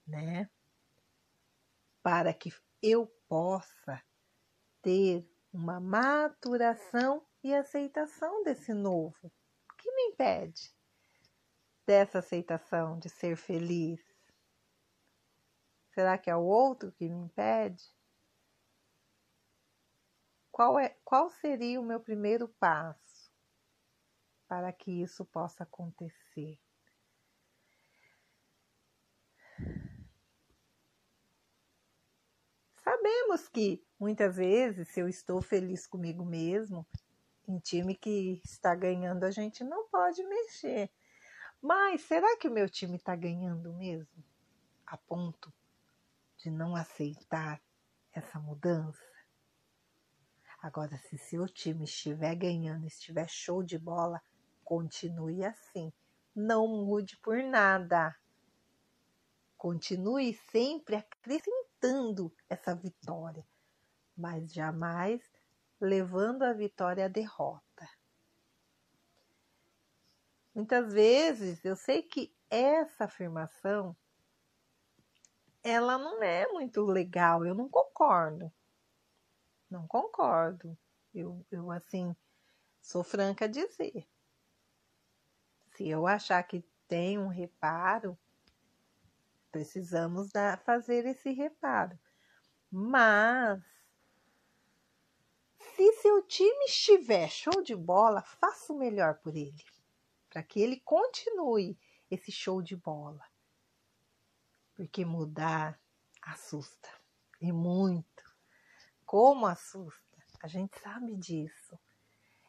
né? Para que eu possa ter uma maturação e aceitação desse novo. O que me impede dessa aceitação de ser feliz? Será que é o outro que me impede? Qual, é, qual seria o meu primeiro passo para que isso possa acontecer? Sabemos que muitas vezes, se eu estou feliz comigo mesmo, em time que está ganhando, a gente não pode mexer. Mas será que o meu time está ganhando mesmo? A ponto de não aceitar essa mudança? Agora, se seu time estiver ganhando, estiver show de bola, continue assim. Não mude por nada. Continue sempre acrescentando essa vitória, mas jamais levando a vitória à derrota. Muitas vezes eu sei que essa afirmação ela não é muito legal, eu não concordo. Não concordo. Eu, eu assim, sou franca a dizer. Se eu achar que tem um reparo, Precisamos dar, fazer esse reparo. Mas, se seu time estiver show de bola, faça o melhor por ele, para que ele continue esse show de bola. Porque mudar assusta, e muito. Como assusta? A gente sabe disso.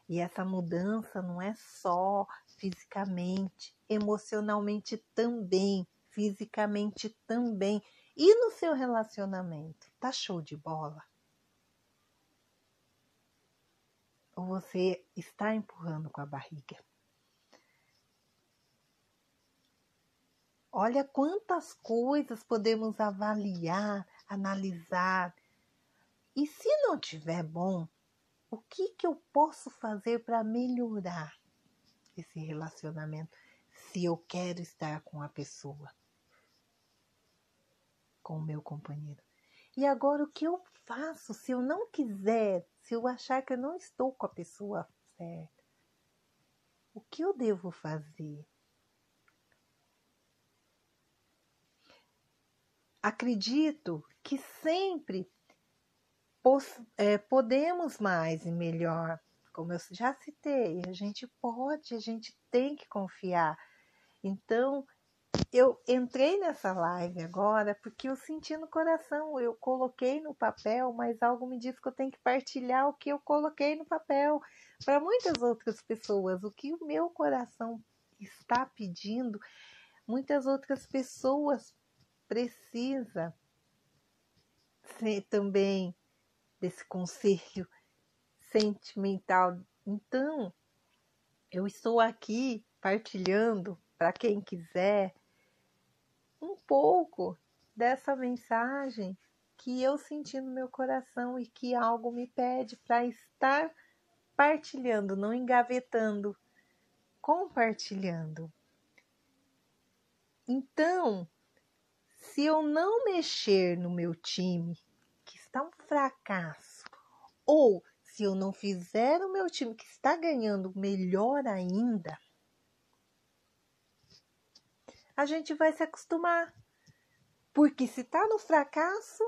E essa mudança não é só fisicamente, emocionalmente também fisicamente também. E no seu relacionamento? Tá show de bola? Ou você está empurrando com a barriga? Olha quantas coisas podemos avaliar, analisar. E se não tiver bom, o que, que eu posso fazer para melhorar esse relacionamento se eu quero estar com a pessoa? com o meu companheiro. E agora o que eu faço se eu não quiser, se eu achar que eu não estou com a pessoa certa? O que eu devo fazer? Acredito que sempre é, podemos mais e melhor, como eu já citei, a gente pode, a gente tem que confiar. Então, eu entrei nessa live agora porque eu senti no coração, eu coloquei no papel, mas algo me diz que eu tenho que partilhar o que eu coloquei no papel para muitas outras pessoas. O que o meu coração está pedindo, muitas outras pessoas precisa ser também desse conselho sentimental. Então, eu estou aqui partilhando para quem quiser um pouco dessa mensagem que eu senti no meu coração e que algo me pede para estar partilhando, não engavetando, compartilhando. Então, se eu não mexer no meu time, que está um fracasso, ou se eu não fizer o meu time que está ganhando melhor ainda, a gente vai se acostumar. Porque se está no fracasso,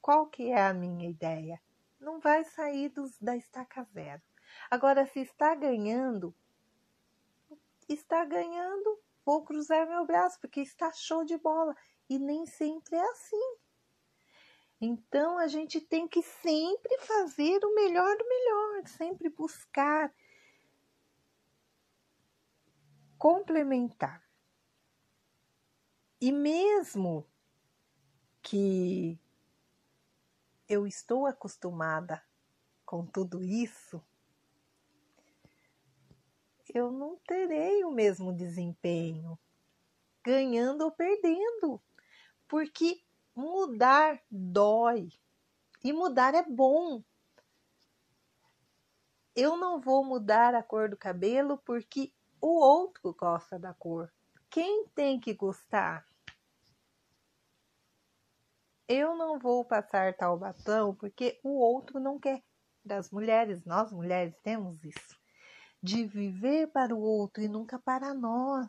qual que é a minha ideia? não vai sair dos, da estaca zero. Agora, se está ganhando, está ganhando, vou cruzar meu braço, porque está show de bola. E nem sempre é assim. Então a gente tem que sempre fazer o melhor do melhor, sempre buscar complementar. E mesmo que eu estou acostumada com tudo isso, eu não terei o mesmo desempenho, ganhando ou perdendo, porque mudar dói e mudar é bom. Eu não vou mudar a cor do cabelo porque o outro gosta da cor. Quem tem que gostar? Eu não vou passar tal batom porque o outro não quer. Das mulheres, nós mulheres temos isso. De viver para o outro e nunca para nós.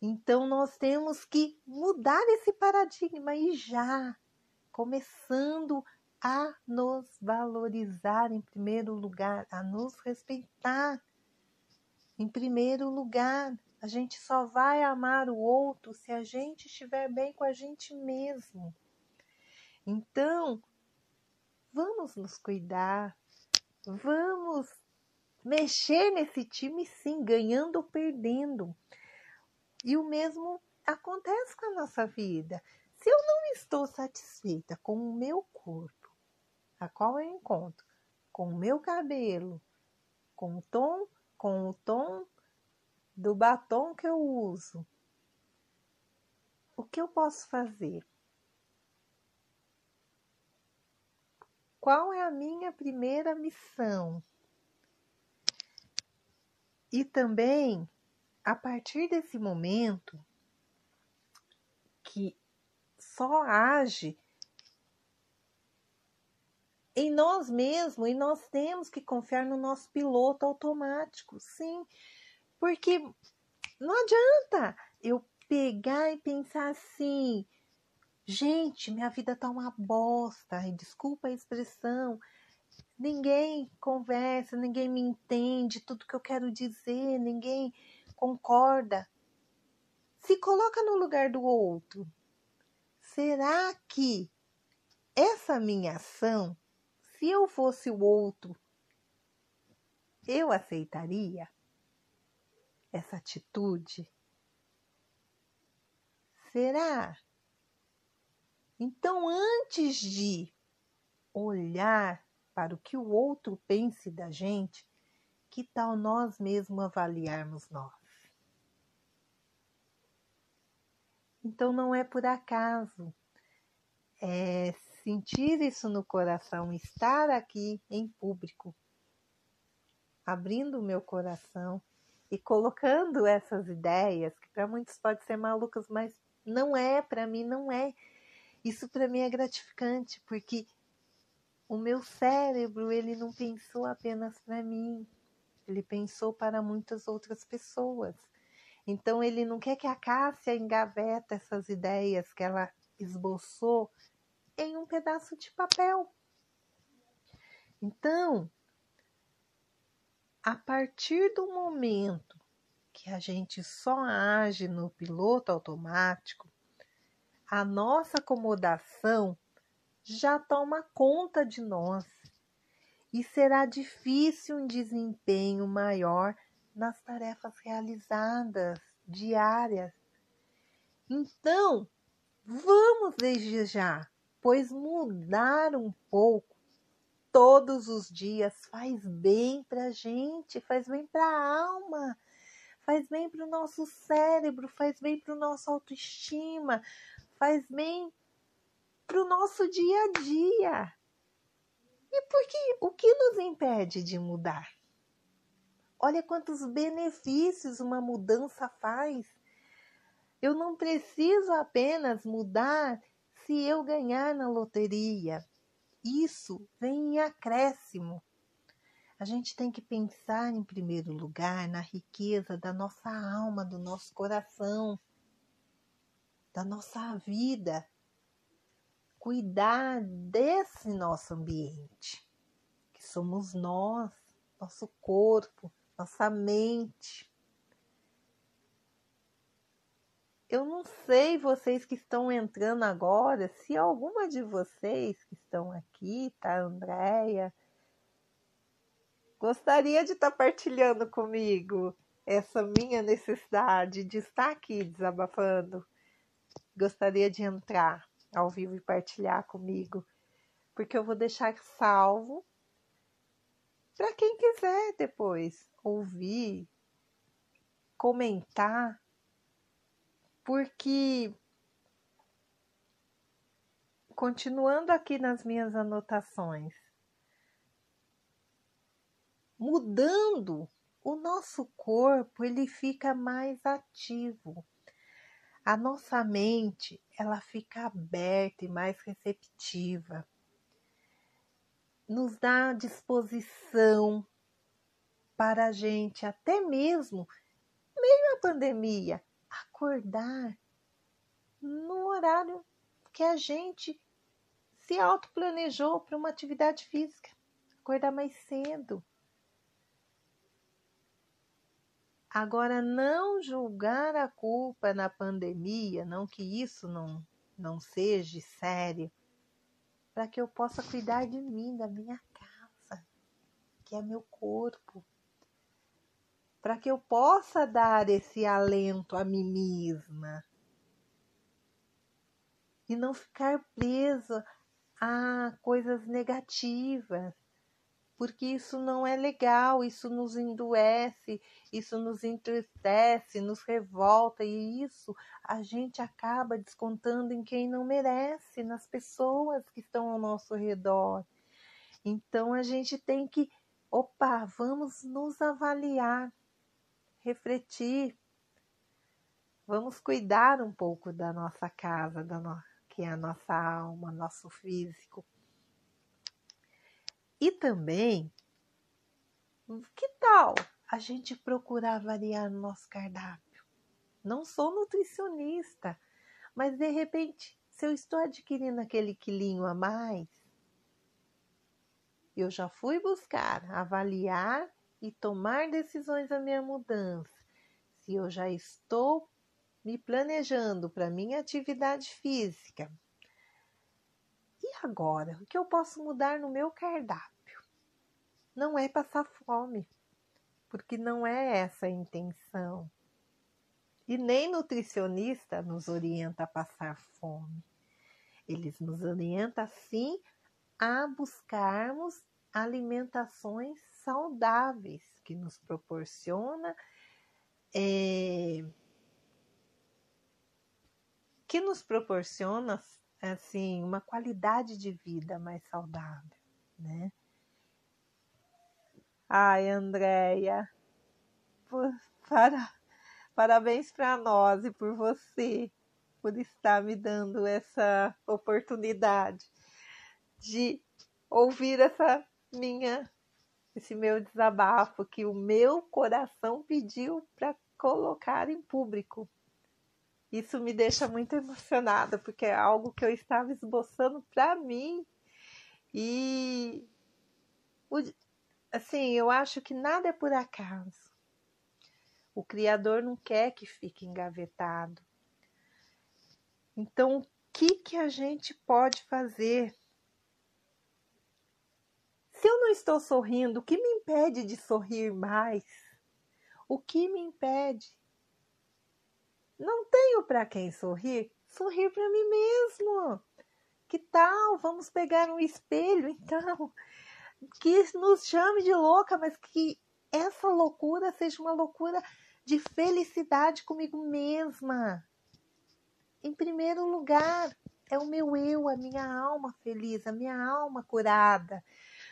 Então nós temos que mudar esse paradigma e já, começando a nos valorizar em primeiro lugar, a nos respeitar em primeiro lugar. A gente só vai amar o outro se a gente estiver bem com a gente mesmo. Então, vamos nos cuidar, vamos mexer nesse time sim, ganhando ou perdendo. E o mesmo acontece com a nossa vida. Se eu não estou satisfeita com o meu corpo, a qual eu encontro, com o meu cabelo, com o tom com o tom do batom que eu uso. O que eu posso fazer? Qual é a minha primeira missão? E também, a partir desse momento, que só age em nós mesmos e nós temos que confiar no nosso piloto automático, sim, porque não adianta eu pegar e pensar assim, gente, minha vida tá uma bosta, desculpa a expressão, ninguém conversa, ninguém me entende tudo que eu quero dizer, ninguém concorda. Se coloca no lugar do outro. Será que essa minha ação se eu fosse o outro, eu aceitaria essa atitude? Será? Então, antes de olhar para o que o outro pense da gente, que tal nós mesmos avaliarmos nós? Então, não é por acaso. É sentir isso no coração, estar aqui em público, abrindo o meu coração e colocando essas ideias, que para muitos pode ser malucas, mas não é, para mim não é. Isso para mim é gratificante, porque o meu cérebro, ele não pensou apenas para mim, ele pensou para muitas outras pessoas. Então ele não quer que a Cássia engaveta essas ideias que ela esboçou em um pedaço de papel. Então, a partir do momento que a gente só age no piloto automático, a nossa acomodação já toma conta de nós e será difícil um desempenho maior nas tarefas realizadas diárias. Então, vamos desde já pois mudar um pouco todos os dias faz bem para a gente, faz bem para a alma, faz bem para o nosso cérebro, faz bem para o nosso autoestima, faz bem para o nosso dia a dia. E por que, o que nos impede de mudar? Olha quantos benefícios uma mudança faz. Eu não preciso apenas mudar se eu ganhar na loteria. Isso vem em acréscimo. A gente tem que pensar, em primeiro lugar, na riqueza da nossa alma, do nosso coração, da nossa vida. cuidar desse nosso ambiente, que somos nós, nosso corpo, nossa mente. Eu não sei vocês que estão entrando agora, se alguma de vocês que estão aqui, tá, Andréia, gostaria de estar tá partilhando comigo essa minha necessidade de estar aqui desabafando. Gostaria de entrar ao vivo e partilhar comigo, porque eu vou deixar salvo para quem quiser depois ouvir, comentar, porque continuando aqui nas minhas anotações, mudando o nosso corpo, ele fica mais ativo. A nossa mente ela fica aberta e mais receptiva, nos dá disposição para a gente, até mesmo meio à pandemia, acordar no horário que a gente se autoplanejou para uma atividade física, acordar mais cedo, Agora, não julgar a culpa na pandemia, não que isso não, não seja sério, para que eu possa cuidar de mim, da minha casa, que é meu corpo, para que eu possa dar esse alento a mim mesma. E não ficar presa a coisas negativas. Porque isso não é legal, isso nos endoece, isso nos entristece, nos revolta. E isso a gente acaba descontando em quem não merece, nas pessoas que estão ao nosso redor. Então a gente tem que, opa, vamos nos avaliar, refletir, vamos cuidar um pouco da nossa casa, da no... que é a nossa alma, nosso físico e também, que tal a gente procurar variar no nosso cardápio? Não sou nutricionista, mas de repente, se eu estou adquirindo aquele quilinho a mais, eu já fui buscar, avaliar e tomar decisões a minha mudança. Se eu já estou me planejando para minha atividade física, e agora? O que eu posso mudar no meu cardápio? Não é passar fome, porque não é essa a intenção. E nem nutricionista nos orienta a passar fome. Eles nos orientam sim a buscarmos alimentações saudáveis que nos proporciona é, que nos proporciona assim, uma qualidade de vida mais saudável, né? Ai, Andréia, para, parabéns para nós e por você, por estar me dando essa oportunidade de ouvir essa minha, esse meu desabafo que o meu coração pediu para colocar em público. Isso me deixa muito emocionada, porque é algo que eu estava esboçando para mim. E assim, eu acho que nada é por acaso. O Criador não quer que fique engavetado. Então, o que, que a gente pode fazer? Se eu não estou sorrindo, o que me impede de sorrir mais? O que me impede? Não tenho para quem sorrir, sorrir para mim mesmo. Que tal? Vamos pegar um espelho, então, que nos chame de louca, mas que essa loucura seja uma loucura de felicidade comigo mesma. Em primeiro lugar, é o meu eu, a minha alma feliz, a minha alma curada.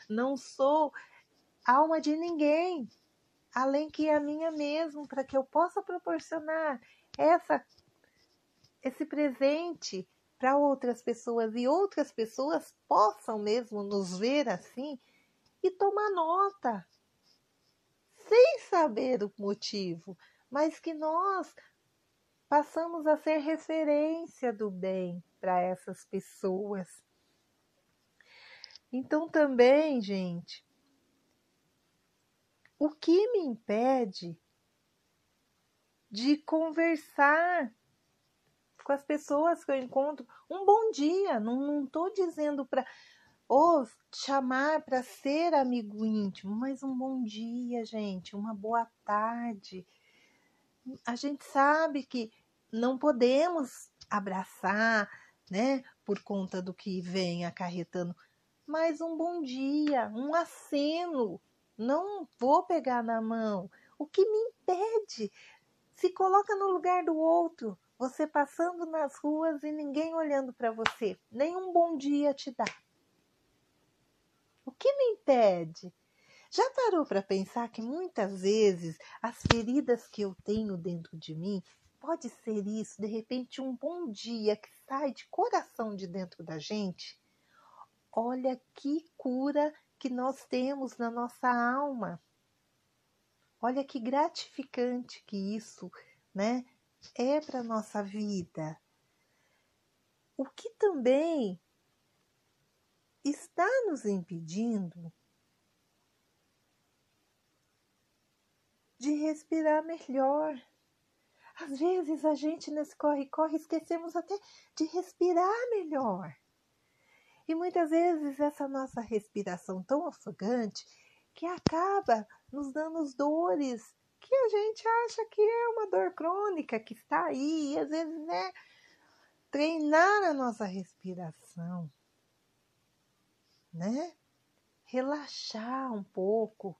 Não sou alma de ninguém, além que a minha mesmo, para que eu possa proporcionar essa esse presente para outras pessoas e outras pessoas possam mesmo nos ver assim e tomar nota, sem saber o motivo, mas que nós passamos a ser referência do bem para essas pessoas. Então também, gente, o que me impede de conversar com as pessoas que eu encontro um bom dia? Não estou dizendo para ou chamar para ser amigo íntimo, mas um bom dia, gente, uma boa tarde. A gente sabe que não podemos abraçar, né, por conta do que vem acarretando, mas um bom dia, um aceno. Não vou pegar na mão. O que me impede? Se coloca no lugar do outro, você passando nas ruas e ninguém olhando para você, nem um bom dia te dá. O que me impede? Já parou para pensar que muitas vezes as feridas que eu tenho dentro de mim pode ser isso, de repente um bom dia que sai de coração de dentro da gente? Olha que cura que nós temos na nossa alma. Olha que gratificante que isso, né, é para nossa vida. O que também está nos impedindo de respirar melhor. Às vezes a gente nesse corre-corre esquecemos até de respirar melhor. E muitas vezes essa nossa respiração tão ofegante que acaba nos dando dores que a gente acha que é uma dor crônica que está aí, e às vezes é treinar a nossa respiração né? Relaxar um pouco,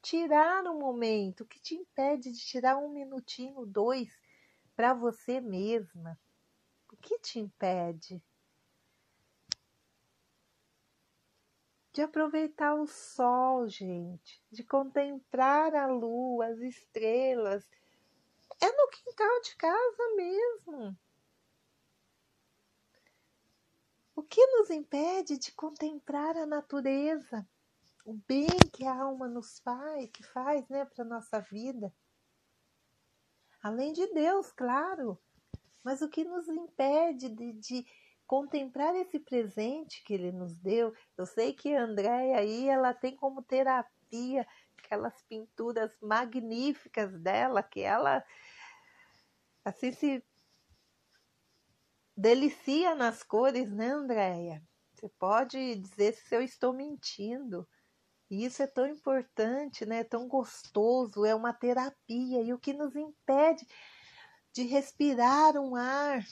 tirar um momento que te impede de tirar um minutinho, dois para você mesma. O que te impede? De aproveitar o sol, gente, de contemplar a lua, as estrelas. É no quintal de casa mesmo. O que nos impede de contemplar a natureza, o bem que a alma nos faz, que faz, né, para nossa vida? Além de Deus, claro, mas o que nos impede de, de contemplar esse presente que Ele nos deu? Eu sei que a Andréia aí, ela tem como terapia aquelas pinturas magníficas dela, que ela assim se delicia nas cores, né, Andréia? Você pode dizer se eu estou mentindo. E isso é tão importante, né? É tão gostoso, é uma terapia. E o que nos impede de respirar um ar,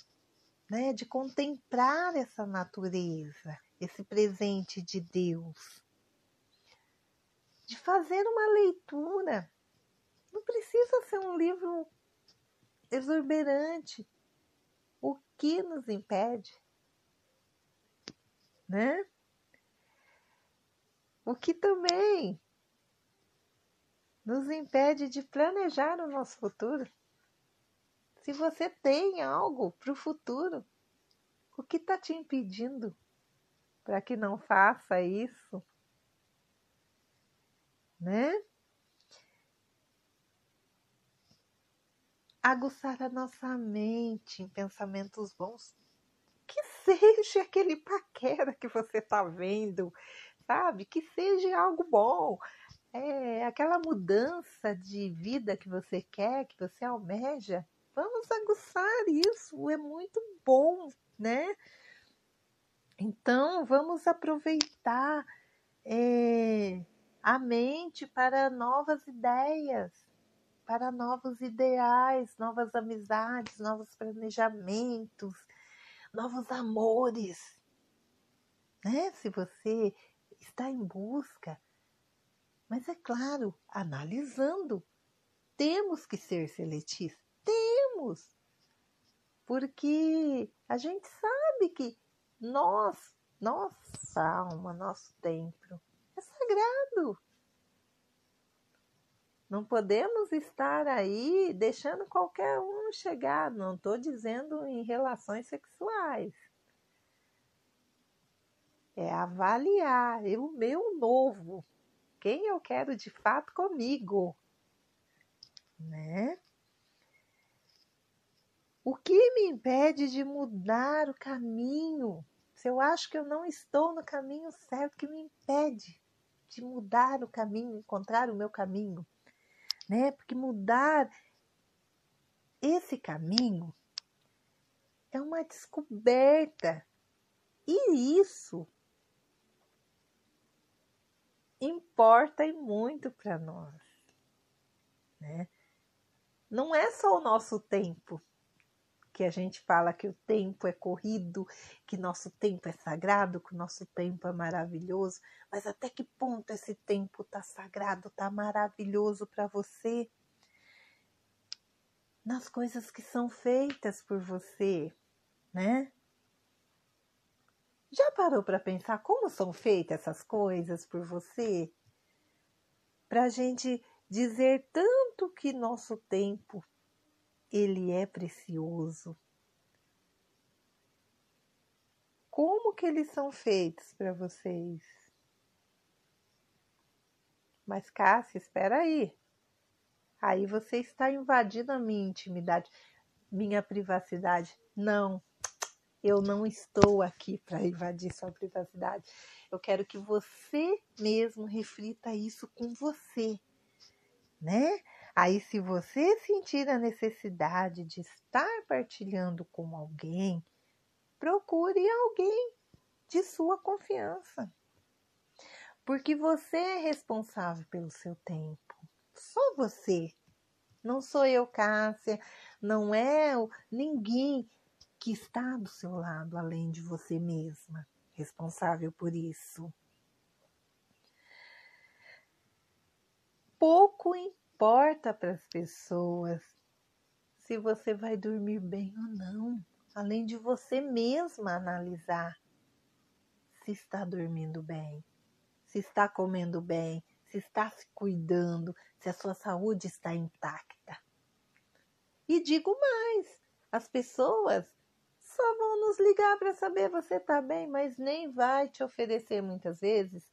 né? De contemplar essa natureza, esse presente de Deus. De fazer uma leitura. Não precisa ser um livro exuberante, o que nos impede? Né? O que também nos impede de planejar o nosso futuro. Se você tem algo para o futuro, o que está te impedindo para que não faça isso? Né? aguçar a nossa mente em pensamentos bons. Que seja aquele paquera que você está vendo, sabe? Que seja algo bom. É, aquela mudança de vida que você quer, que você almeja. Vamos aguçar isso, é muito bom, né? Então, vamos aproveitar é, a mente para novas ideias para novos ideais, novas amizades, novos planejamentos, novos amores. Né? Se você está em busca, mas é claro, analisando. Temos que ser seletistas. Temos! Porque a gente sabe que nós, nossa alma, nosso templo, é sagrado. Não podemos estar aí deixando qualquer um chegar. Não estou dizendo em relações sexuais. É avaliar o meu novo. Quem eu quero de fato comigo. Né? O que me impede de mudar o caminho? se eu acho que eu não estou no caminho certo, que me impede de mudar o caminho, encontrar o meu caminho, né? Porque mudar esse caminho é uma descoberta. E isso importa e muito para nós, né? Não é só o nosso tempo, que a gente fala que o tempo é corrido, que nosso tempo é sagrado, que o nosso tempo é maravilhoso, mas até que ponto esse tempo tá sagrado, tá maravilhoso para você? Nas coisas que são feitas por você, né? Já parou para pensar como são feitas essas coisas por você? Para a gente dizer tanto que nosso tempo ele é precioso. Como que eles são feitos para vocês? Mas Cássia, espera aí. Aí você está invadindo a minha intimidade, minha privacidade. Não, eu não estou aqui para invadir sua privacidade. Eu quero que você mesmo reflita isso com você, né? Aí, se você sentir a necessidade de estar partilhando com alguém, procure alguém de sua confiança. Porque você é responsável pelo seu tempo. Só você. Não sou eu, Cássia. Não é ninguém que está do seu lado além de você mesma responsável por isso. Pouco importa para as pessoas se você vai dormir bem ou não, além de você mesma analisar se está dormindo bem, se está comendo bem, se está se cuidando, se a sua saúde está intacta. E digo mais, as pessoas só vão nos ligar para saber você está bem, mas nem vai te oferecer muitas vezes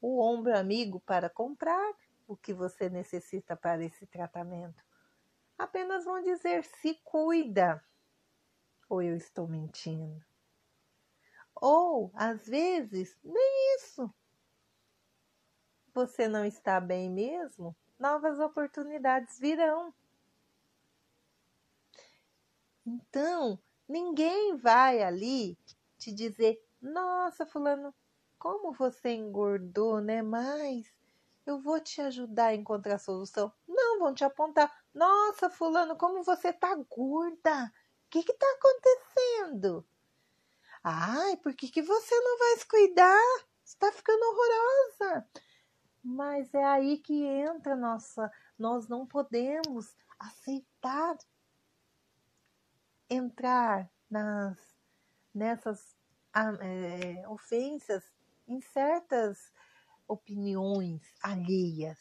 o ombro amigo para comprar o que você necessita para esse tratamento. Apenas vão dizer se cuida. Ou eu estou mentindo. Ou, às vezes, nem isso. Você não está bem mesmo? Novas oportunidades virão. Então, ninguém vai ali te dizer: Nossa, Fulano, como você engordou, né? Mas eu vou te ajudar a encontrar a solução. Não, vão te apontar. Nossa, fulano, como você tá gorda. O que que tá acontecendo? Ai, por que, que você não vai se cuidar? Você tá ficando horrorosa. Mas é aí que entra nossa. Nós não podemos aceitar entrar nas nessas é, ofensas em certas opiniões alheias.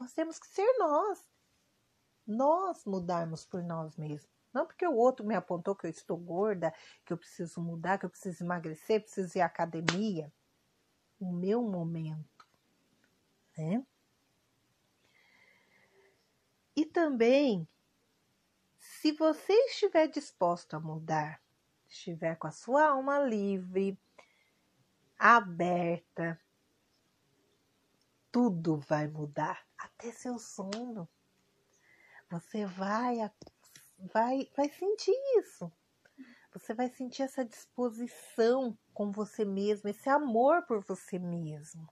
Nós temos que ser nós. Nós mudarmos por nós mesmos. Não porque o outro me apontou que eu estou gorda, que eu preciso mudar, que eu preciso emagrecer, preciso ir à academia. O meu momento. Né? E também, se você estiver disposto a mudar, estiver com a sua alma livre, aberta, tudo vai mudar, até seu sono. Você vai, vai, vai sentir isso. Você vai sentir essa disposição com você mesmo, esse amor por você mesmo.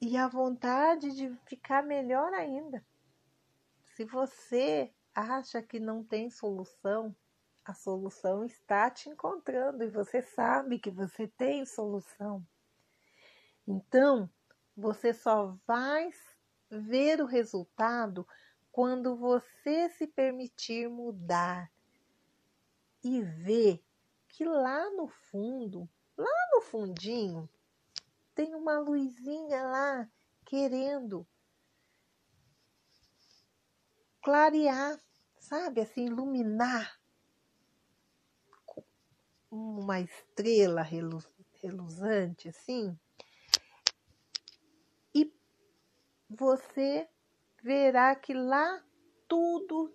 E a vontade de ficar melhor ainda. Se você acha que não tem solução, a solução está te encontrando e você sabe que você tem solução. Então, você só vai ver o resultado quando você se permitir mudar e ver que lá no fundo, lá no fundinho, tem uma luzinha lá querendo clarear, sabe, assim, iluminar uma estrela reluzante, assim. Você verá que lá tudo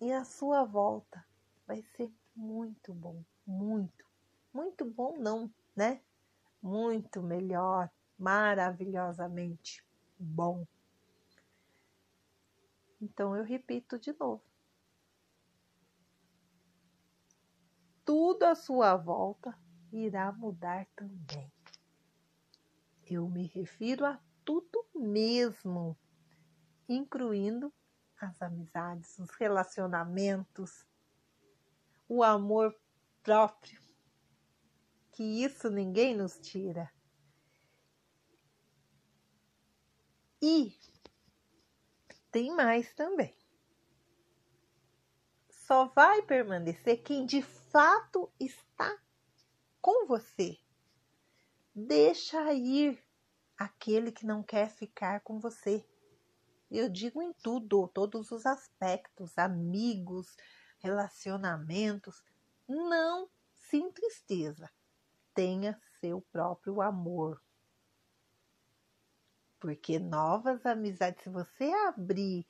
em a sua volta vai ser muito bom, muito, muito bom não, né? Muito melhor, maravilhosamente bom. Então eu repito de novo. Tudo à sua volta irá mudar também. Eu me refiro a tudo mesmo, incluindo as amizades, os relacionamentos, o amor próprio, que isso ninguém nos tira. E tem mais também. Só vai permanecer quem de fato está com você. Deixa ir aquele que não quer ficar com você. Eu digo em tudo, todos os aspectos, amigos, relacionamentos. Não se entristeça. Tenha seu próprio amor. Porque novas amizades, se você abrir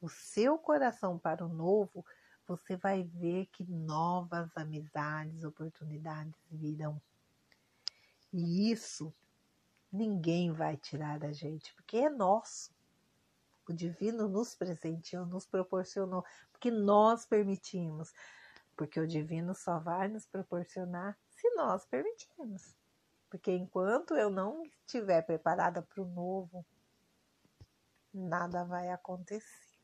o seu coração para o novo, você vai ver que novas amizades, oportunidades virão. E isso ninguém vai tirar da gente, porque é nosso. O divino nos presenteou, nos proporcionou, porque nós permitimos. Porque o divino só vai nos proporcionar se nós permitirmos. Porque enquanto eu não estiver preparada para o novo, nada vai acontecer.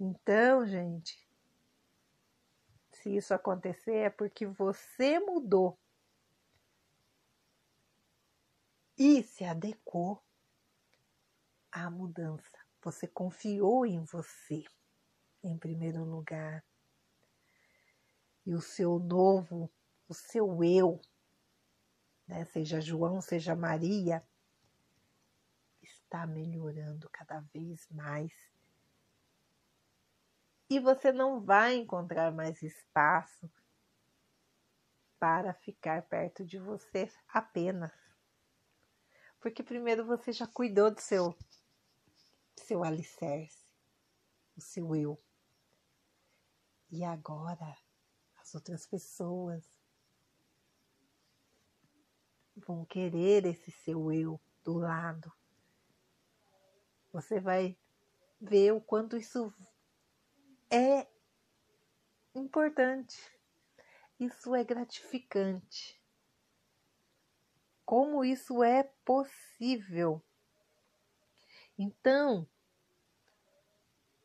Então, gente, se isso acontecer é porque você mudou e se adequou à mudança. Você confiou em você, em primeiro lugar. E o seu novo, o seu eu, né, seja João, seja Maria, está melhorando cada vez mais e você não vai encontrar mais espaço para ficar perto de você apenas. Porque primeiro você já cuidou do seu seu alicerce, o seu eu. E agora as outras pessoas vão querer esse seu eu do lado. Você vai ver o quanto isso é importante. Isso é gratificante. Como isso é possível? Então,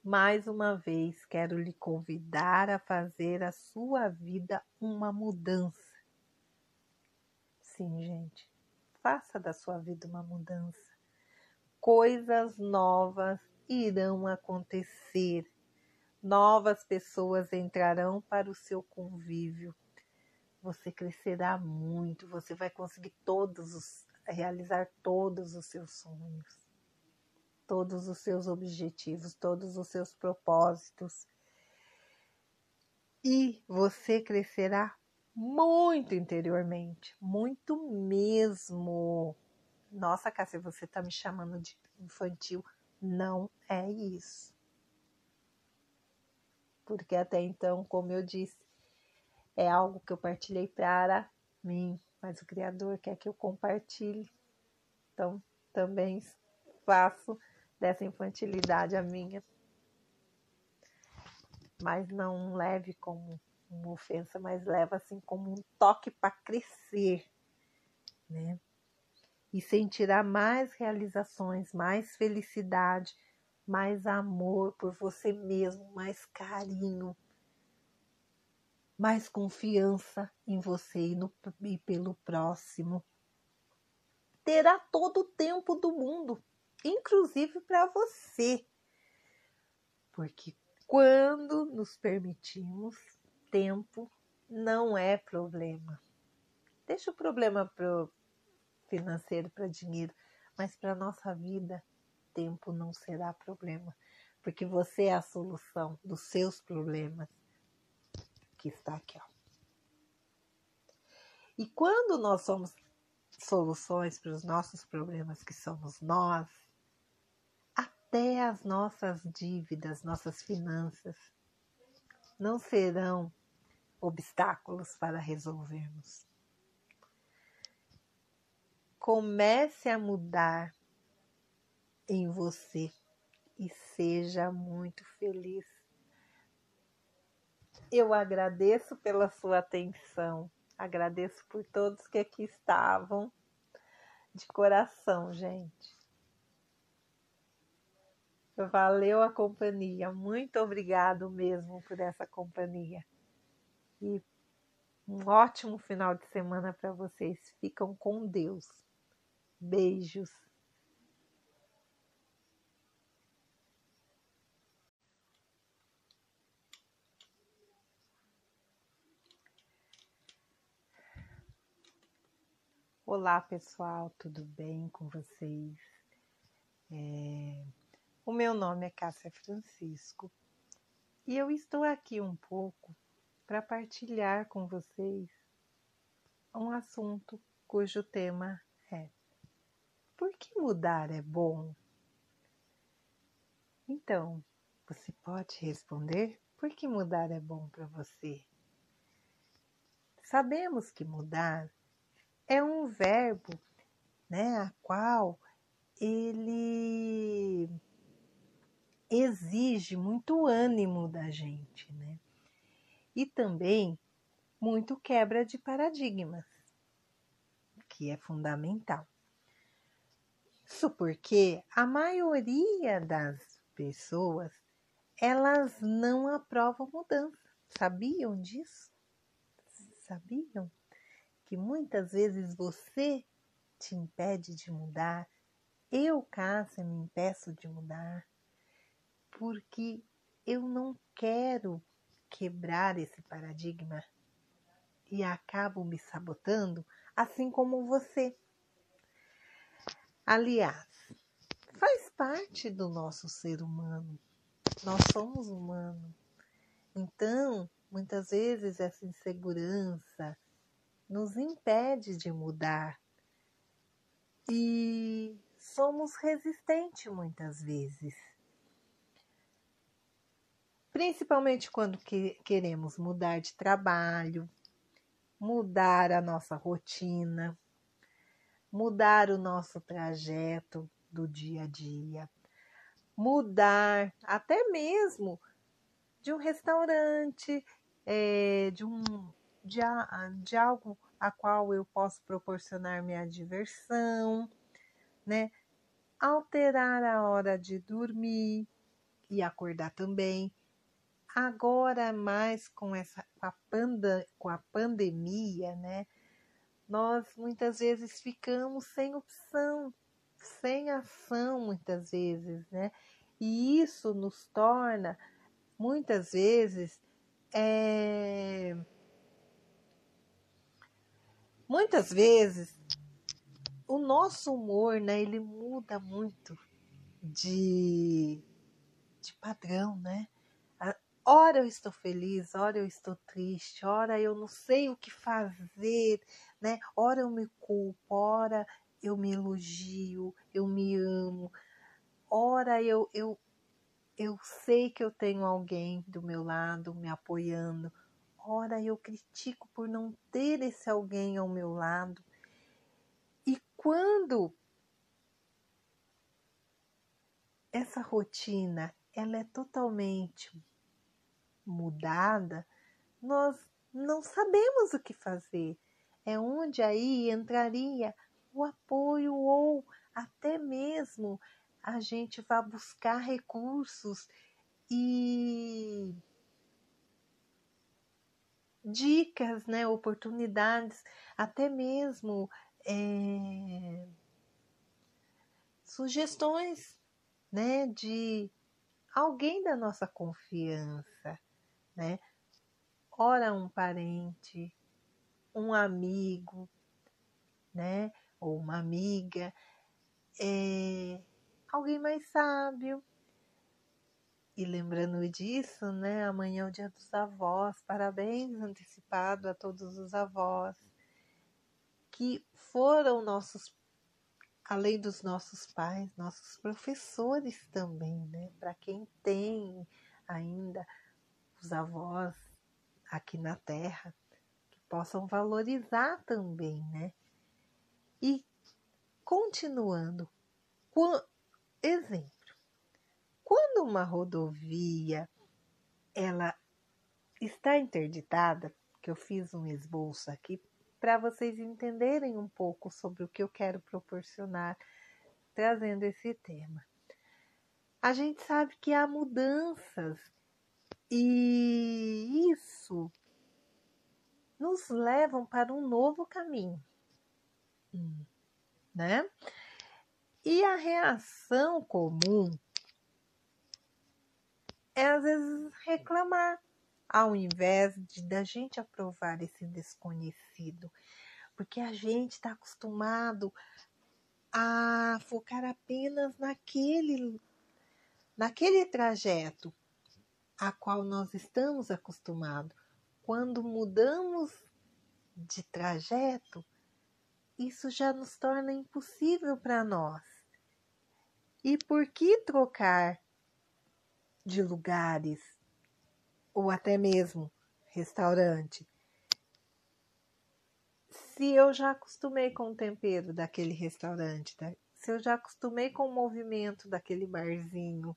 mais uma vez, quero lhe convidar a fazer a sua vida uma mudança. Sim, gente, faça da sua vida uma mudança. Coisas novas irão acontecer novas pessoas entrarão para o seu convívio. Você crescerá muito, você vai conseguir todos os realizar todos os seus sonhos, todos os seus objetivos, todos os seus propósitos. E você crescerá muito interiormente, muito mesmo. Nossa, Cássia, você está me chamando de infantil. Não é isso porque até então, como eu disse, é algo que eu partilhei para mim, mas o Criador quer que eu compartilhe. Então, também faço dessa infantilidade a minha. Mas não leve como uma ofensa, mas leva assim como um toque para crescer, né? E sentirá mais realizações, mais felicidade mais amor por você mesmo, mais carinho, mais confiança em você e, no, e pelo próximo. Terá todo o tempo do mundo, inclusive para você. Porque quando nos permitimos, tempo não é problema. Deixa o problema pro financeiro, para dinheiro, mas para nossa vida tempo não será problema, porque você é a solução dos seus problemas que está aqui, ó. E quando nós somos soluções para os nossos problemas, que somos nós, até as nossas dívidas, nossas finanças, não serão obstáculos para resolvermos. Comece a mudar em você e seja muito feliz. Eu agradeço pela sua atenção, agradeço por todos que aqui estavam, de coração, gente. Valeu a companhia, muito obrigado mesmo por essa companhia. E um ótimo final de semana para vocês. Ficam com Deus. Beijos. Olá pessoal, tudo bem com vocês? É... O meu nome é Cássia Francisco e eu estou aqui um pouco para partilhar com vocês um assunto cujo tema é: Por que mudar é bom? Então, você pode responder: Por que mudar é bom para você? Sabemos que mudar é um verbo, né, a qual ele exige muito ânimo da gente, né? E também muito quebra de paradigmas, que é fundamental. Isso porque a maioria das pessoas elas não aprovam mudança. Sabiam disso? Sabiam? Que muitas vezes você te impede de mudar, eu, Cássia, me impeço de mudar, porque eu não quero quebrar esse paradigma e acabo me sabotando, assim como você. Aliás, faz parte do nosso ser humano. Nós somos humanos. Então, muitas vezes essa insegurança, nos impede de mudar. E somos resistentes muitas vezes. Principalmente quando que queremos mudar de trabalho, mudar a nossa rotina, mudar o nosso trajeto do dia a dia, mudar até mesmo de um restaurante, é, de um de, de algo a qual eu posso proporcionar minha diversão, né? Alterar a hora de dormir e acordar também. Agora mais com essa com a, panda, com a pandemia, né? Nós muitas vezes ficamos sem opção, sem ação muitas vezes, né? E isso nos torna muitas vezes é, Muitas vezes o nosso humor, né, ele muda muito de, de padrão, né? Ora eu estou feliz, ora eu estou triste, ora eu não sei o que fazer, né? Ora eu me culpo, ora eu me elogio, eu me amo, ora eu, eu, eu sei que eu tenho alguém do meu lado me apoiando, Ora, eu critico por não ter esse alguém ao meu lado. E quando essa rotina ela é totalmente mudada, nós não sabemos o que fazer. É onde aí entraria o apoio ou até mesmo a gente vai buscar recursos e dicas, né, oportunidades, até mesmo é, sugestões, né, de alguém da nossa confiança, né? Ora um parente, um amigo, né, ou uma amiga, é, alguém mais sábio, e lembrando disso, né, amanhã é o dia dos avós. Parabéns antecipado a todos os avós que foram nossos, além dos nossos pais, nossos professores também, né? Para quem tem ainda, os avós aqui na Terra, que possam valorizar também, né? E continuando, exemplo, quando uma rodovia ela está interditada, que eu fiz um esboço aqui para vocês entenderem um pouco sobre o que eu quero proporcionar trazendo esse tema. A gente sabe que há mudanças e isso nos levam para um novo caminho, né? E a reação comum é às vezes reclamar, ao invés de da gente aprovar esse desconhecido, porque a gente está acostumado a focar apenas naquele naquele trajeto a qual nós estamos acostumados. Quando mudamos de trajeto, isso já nos torna impossível para nós. E por que trocar de lugares ou até mesmo restaurante? Se eu já acostumei com o tempero daquele restaurante, se eu já acostumei com o movimento daquele barzinho,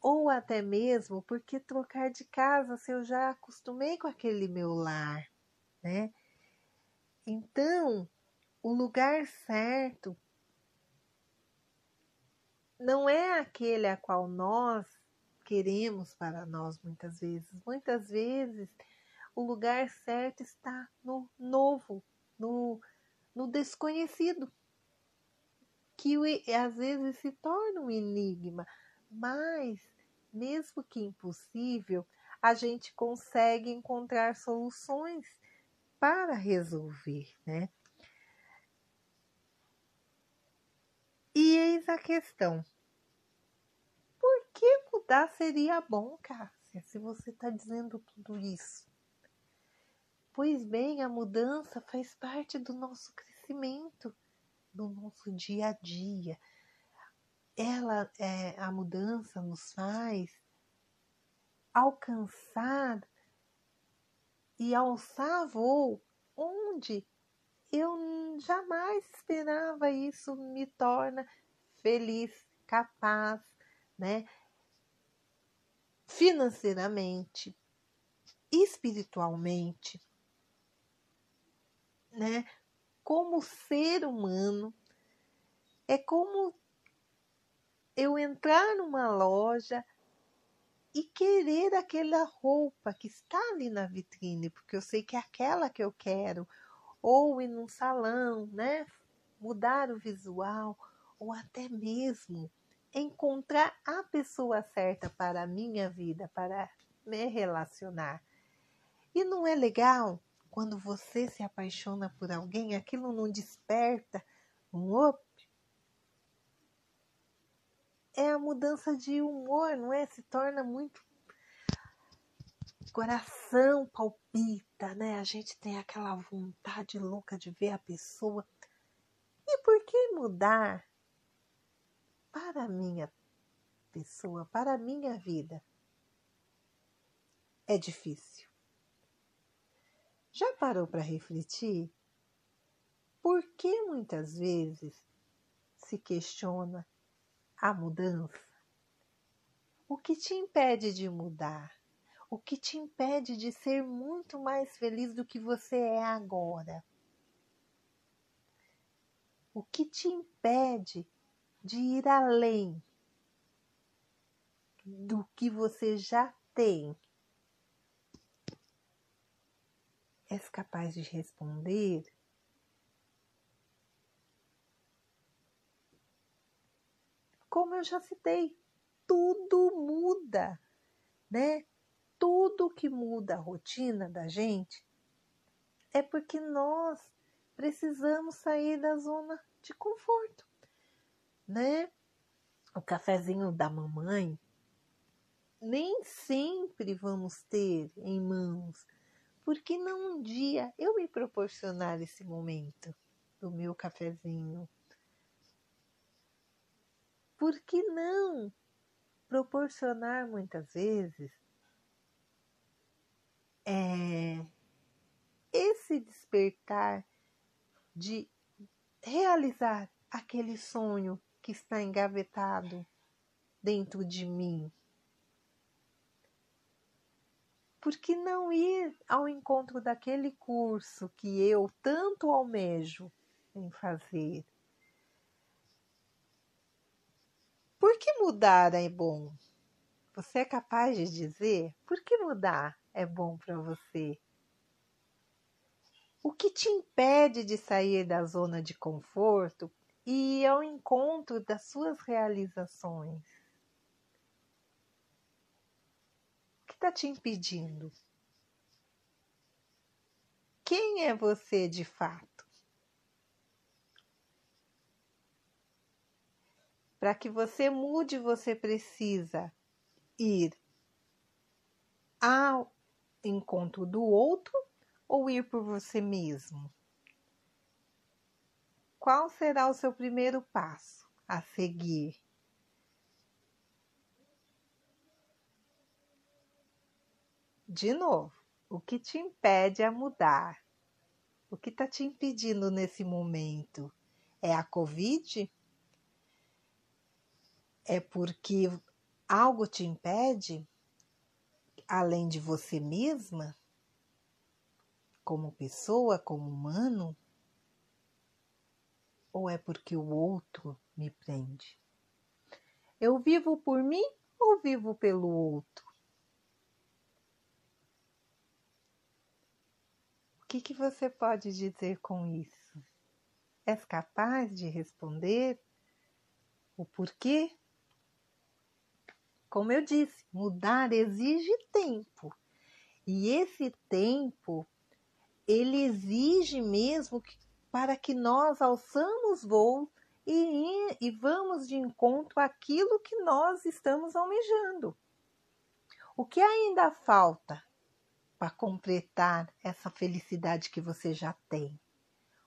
ou até mesmo porque trocar de casa se eu já acostumei com aquele meu lar, né? Então, o lugar certo não é aquele a qual nós queremos para nós muitas vezes. Muitas vezes o lugar certo está no novo, no, no desconhecido, que às vezes se torna um enigma, mas mesmo que impossível, a gente consegue encontrar soluções para resolver, né? E eis a questão: que mudar seria bom, Cássia, se você está dizendo tudo isso? Pois bem, a mudança faz parte do nosso crescimento, do nosso dia a dia ela, é, a mudança nos faz alcançar e alçar voo onde eu jamais esperava isso me torna feliz, capaz, né? Financeiramente, espiritualmente, né? Como ser humano, é como eu entrar numa loja e querer aquela roupa que está ali na vitrine, porque eu sei que é aquela que eu quero, ou ir num salão, né? Mudar o visual, ou até mesmo encontrar a pessoa certa para a minha vida, para me relacionar. E não é legal quando você se apaixona por alguém, aquilo não desperta um op, é a mudança de humor, não é? Se torna muito. Coração palpita, né? A gente tem aquela vontade louca de ver a pessoa. E por que mudar para a minha pessoa, para a minha vida? É difícil. Já parou para refletir? Por que muitas vezes se questiona a mudança? O que te impede de mudar? O que te impede de ser muito mais feliz do que você é agora? O que te impede de ir além do que você já tem? És capaz de responder? como eu já citei, tudo muda, né? Tudo que muda a rotina da gente é porque nós precisamos sair da zona de conforto, né? O cafezinho da mamãe nem sempre vamos ter em mãos, porque não um dia eu me proporcionar esse momento do meu cafezinho por que não proporcionar muitas vezes é, esse despertar de realizar aquele sonho que está engavetado dentro de mim. Por que não ir ao encontro daquele curso que eu tanto almejo em fazer? Por que mudar é bom? Você é capaz de dizer por que mudar é bom para você? O que te impede de sair da zona de conforto e ao encontro das suas realizações? O que está te impedindo? Quem é você de fato? Para que você mude, você precisa ir ao encontro do outro ou ir por você mesmo? Qual será o seu primeiro passo a seguir? De novo, o que te impede a mudar? O que está te impedindo nesse momento? É a Covid? É porque algo te impede, além de você mesma, como pessoa, como humano? Ou é porque o outro me prende? Eu vivo por mim ou vivo pelo outro? O que, que você pode dizer com isso? És capaz de responder o porquê como eu disse, mudar exige tempo. E esse tempo, ele exige mesmo que, para que nós alçamos voo e, e vamos de encontro àquilo que nós estamos almejando. O que ainda falta para completar essa felicidade que você já tem?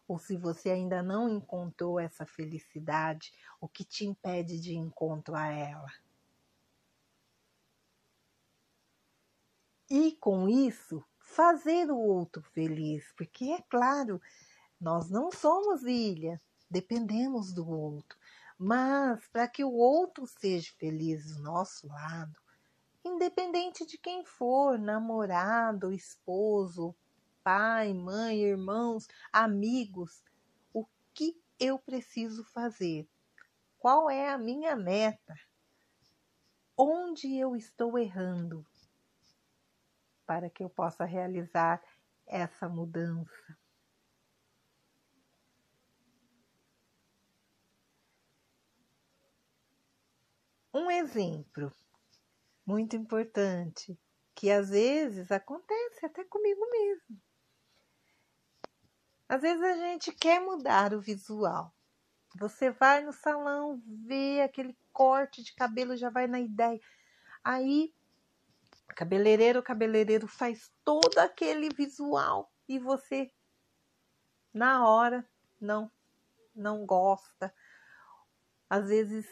Ou se você ainda não encontrou essa felicidade, o que te impede de encontro a ela? e com isso fazer o outro feliz, porque é claro, nós não somos ilha, dependemos do outro, mas para que o outro seja feliz do nosso lado, independente de quem for, namorado, esposo, pai, mãe, irmãos, amigos, o que eu preciso fazer? Qual é a minha meta? Onde eu estou errando? para que eu possa realizar essa mudança. Um exemplo muito importante que às vezes acontece até comigo mesmo. Às vezes a gente quer mudar o visual. Você vai no salão, vê aquele corte de cabelo, já vai na ideia. Aí Cabeleireiro, cabeleireiro faz todo aquele visual e você na hora não não gosta. Às vezes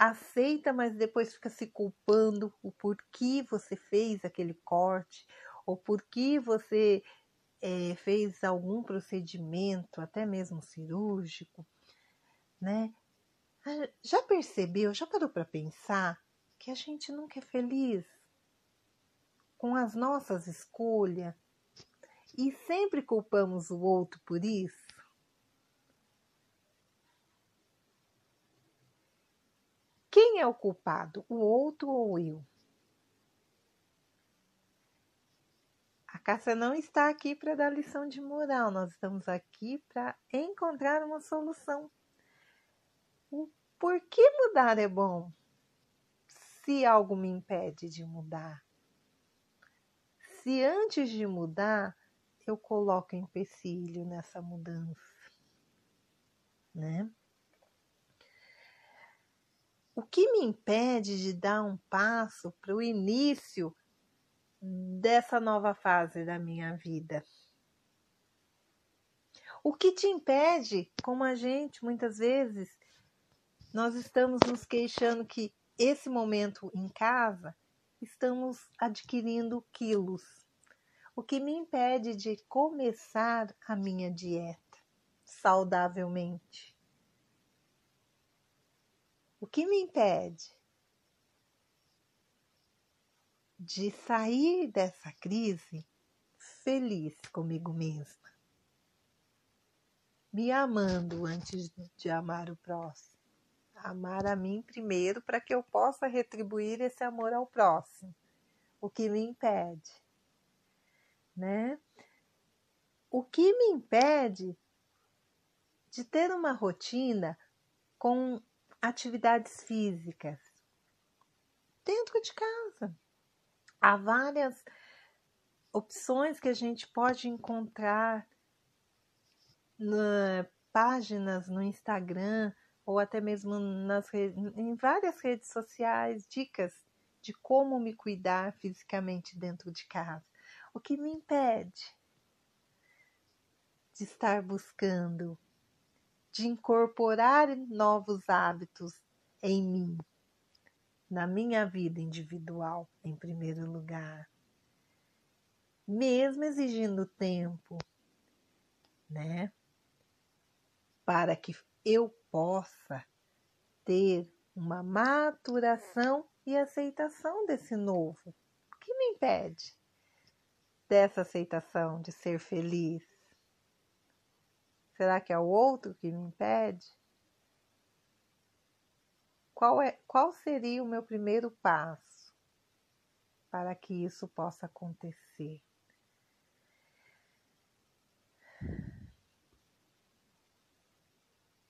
aceita, mas depois fica se culpando o porquê você fez aquele corte ou porquê você é, fez algum procedimento, até mesmo cirúrgico, né? Ah, já percebeu, já parou para pensar que a gente nunca é feliz? com as nossas escolhas e sempre culpamos o outro por isso? Quem é o culpado, o outro ou eu? A Cássia não está aqui para dar lição de moral, nós estamos aqui para encontrar uma solução. O por que mudar é bom? Se algo me impede de mudar se antes de mudar eu coloco empecilho nessa mudança, né? O que me impede de dar um passo para o início dessa nova fase da minha vida? O que te impede, como a gente muitas vezes, nós estamos nos queixando que esse momento em casa estamos adquirindo quilos. O que me impede de começar a minha dieta saudavelmente? O que me impede de sair dessa crise feliz comigo mesma, me amando antes de amar o próximo? Amar a mim primeiro para que eu possa retribuir esse amor ao próximo. O que me impede, né? O que me impede de ter uma rotina com atividades físicas dentro de casa. Há várias opções que a gente pode encontrar na páginas no Instagram ou até mesmo nas em várias redes sociais, dicas de como me cuidar fisicamente dentro de casa. O que me impede de estar buscando de incorporar novos hábitos em mim, na minha vida individual, em primeiro lugar. Mesmo exigindo tempo, né? Para que eu possa ter uma maturação e aceitação desse novo. O que me impede dessa aceitação, de ser feliz? Será que é o outro que me impede? Qual, é, qual seria o meu primeiro passo para que isso possa acontecer?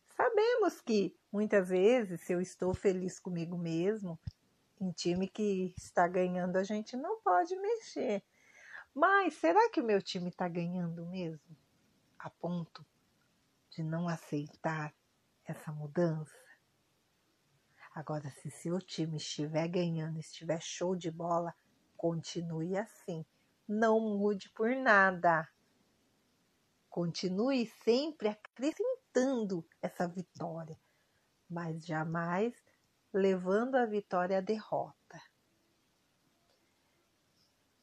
Sabemos que muitas vezes, se eu estou feliz comigo mesmo, em time que está ganhando, a gente não pode mexer. Mas será que o meu time está ganhando mesmo? A ponto de não aceitar essa mudança. Agora, se seu time estiver ganhando, estiver show de bola, continue assim. Não mude por nada. Continue sempre acrescentando essa vitória, mas jamais levando a vitória à derrota.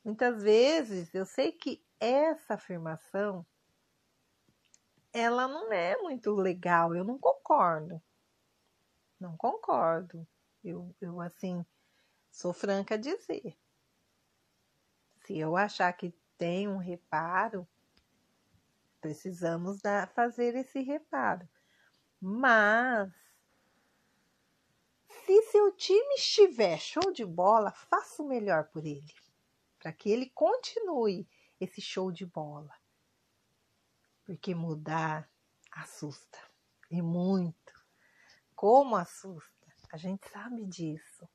Muitas vezes eu sei que essa afirmação ela não é muito legal, eu não concordo. Não concordo. Eu, eu assim, sou franca a dizer. Se eu achar que tem um reparo, precisamos dar, fazer esse reparo. Mas, se seu time estiver show de bola, faça o melhor por ele, para que ele continue esse show de bola porque mudar assusta e muito. Como assusta? A gente sabe disso.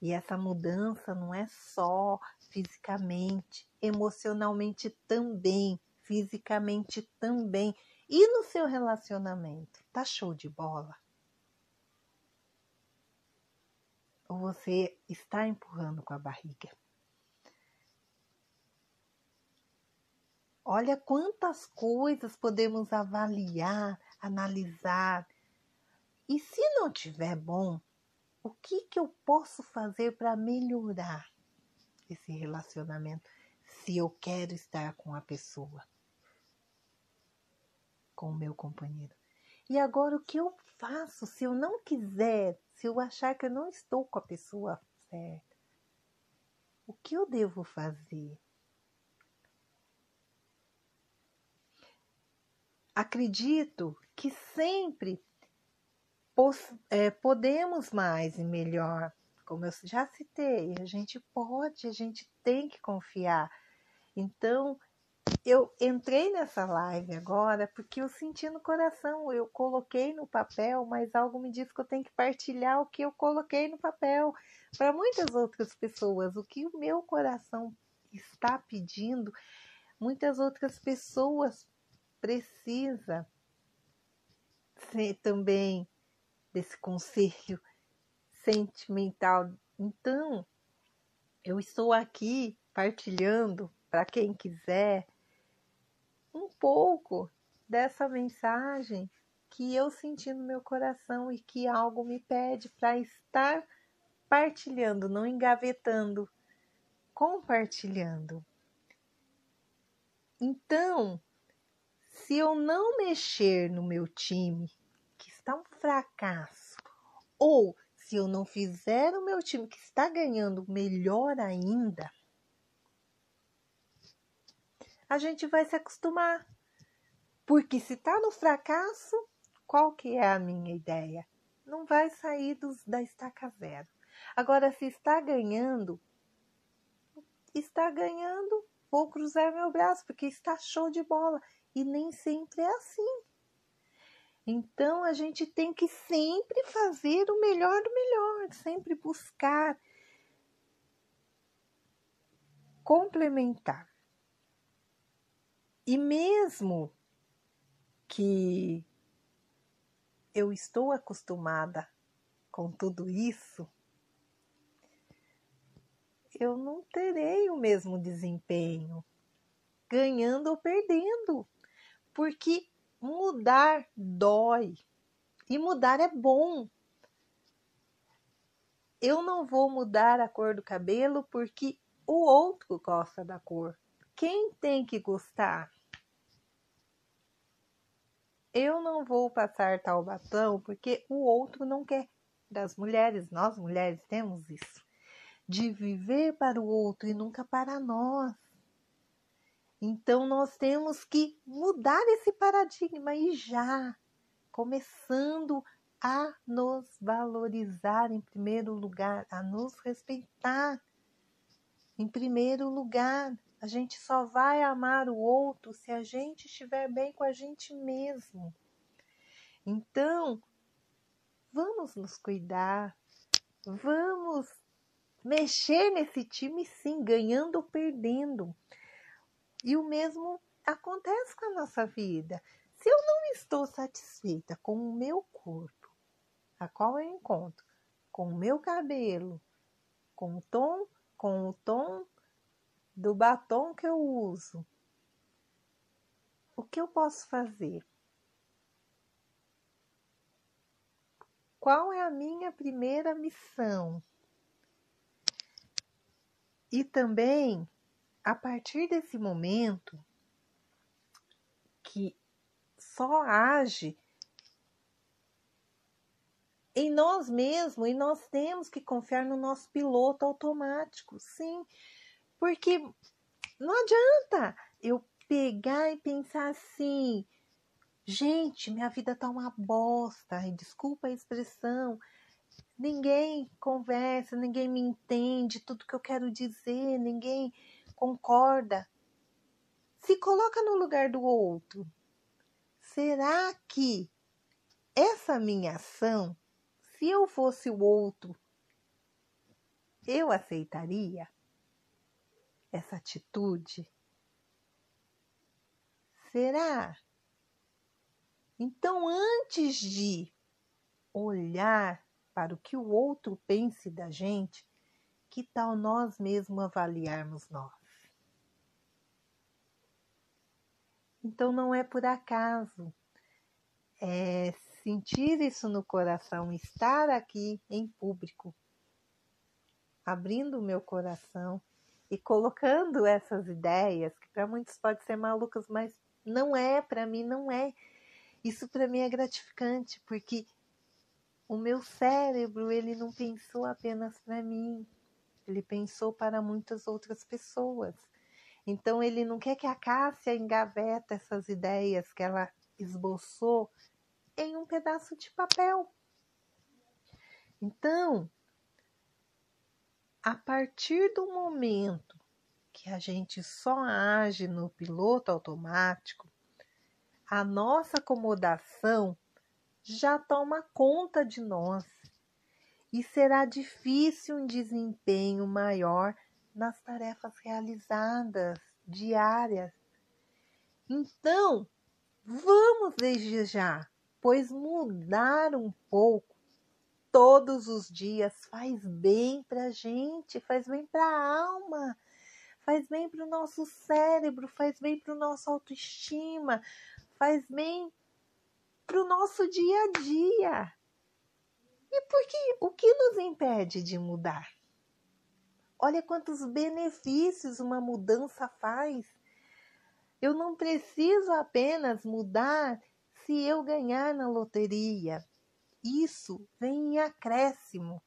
E essa mudança não é só fisicamente, emocionalmente também, fisicamente também. E no seu relacionamento? Tá show de bola? Ou você está empurrando com a barriga? Olha quantas coisas podemos avaliar, analisar. E se não tiver bom, o que, que eu posso fazer para melhorar esse relacionamento se eu quero estar com a pessoa, com o meu companheiro? E agora o que eu faço se eu não quiser, se eu achar que eu não estou com a pessoa certa? O que eu devo fazer? Acredito que sempre é, podemos mais e melhor. Como eu já citei, a gente pode, a gente tem que confiar. Então, eu entrei nessa live agora porque eu senti no coração, eu coloquei no papel, mas algo me disse que eu tenho que partilhar o que eu coloquei no papel para muitas outras pessoas. O que o meu coração está pedindo, muitas outras pessoas precisa ser também desse conselho sentimental. Então, eu estou aqui partilhando para quem quiser um pouco dessa mensagem que eu senti no meu coração e que algo me pede para estar partilhando, não engavetando, compartilhando. Então, se eu não mexer no meu time, que está um fracasso, ou se eu não fizer o meu time que está ganhando melhor ainda, a gente vai se acostumar. Porque se está no fracasso, qual que é a minha ideia? Não vai sair dos, da estaca zero. Agora, se está ganhando, está ganhando, vou cruzar meu braço, porque está show de bola. E nem sempre é assim. Então a gente tem que sempre fazer o melhor do melhor, sempre buscar complementar. E mesmo que eu estou acostumada com tudo isso, eu não terei o mesmo desempenho, ganhando ou perdendo, porque mudar dói e mudar é bom. Eu não vou mudar a cor do cabelo porque o outro gosta da cor. Quem tem que gostar? Eu não vou passar tal batom porque o outro não quer. Das mulheres, nós mulheres temos isso de viver para o outro e nunca para nós. Então nós temos que mudar esse paradigma e já, começando a nos valorizar em primeiro lugar, a nos respeitar em primeiro lugar. A gente só vai amar o outro se a gente estiver bem com a gente mesmo. Então, vamos nos cuidar, vamos mexer nesse time sim, ganhando ou perdendo. E o mesmo acontece com a nossa vida. Se eu não estou satisfeita com o meu corpo, a qual eu encontro, com o meu cabelo, com o tom, com o tom do batom que eu uso, o que eu posso fazer? Qual é a minha primeira missão? E também, a partir desse momento, que só age em nós mesmos e nós temos que confiar no nosso piloto automático, sim, porque não adianta eu pegar e pensar assim, gente, minha vida tá uma bosta, desculpa a expressão, ninguém conversa, ninguém me entende tudo que eu quero dizer, ninguém concorda. Se coloca no lugar do outro. Será que essa minha ação, se eu fosse o outro, eu aceitaria essa atitude? Será? Então, antes de olhar para o que o outro pense da gente, que tal nós mesmos avaliarmos nós? Então não é por acaso. É sentir isso no coração, estar aqui em público, abrindo o meu coração e colocando essas ideias, que para muitos pode ser malucas, mas não é, para mim não é. Isso para mim é gratificante, porque o meu cérebro, ele não pensou apenas para mim, ele pensou para muitas outras pessoas. Então ele não quer que a Cássia engaveta essas ideias que ela esboçou em um pedaço de papel. Então, a partir do momento que a gente só age no piloto automático, a nossa acomodação já toma conta de nós e será difícil um desempenho maior nas tarefas realizadas diárias. Então, vamos desde já, pois mudar um pouco todos os dias faz bem para a gente, faz bem para a alma, faz bem para o nosso cérebro, faz bem para o nosso autoestima, faz bem para o nosso dia a dia. E por que, o que nos impede de mudar? Olha quantos benefícios uma mudança faz. Eu não preciso apenas mudar se eu ganhar na loteria. Isso vem em acréscimo.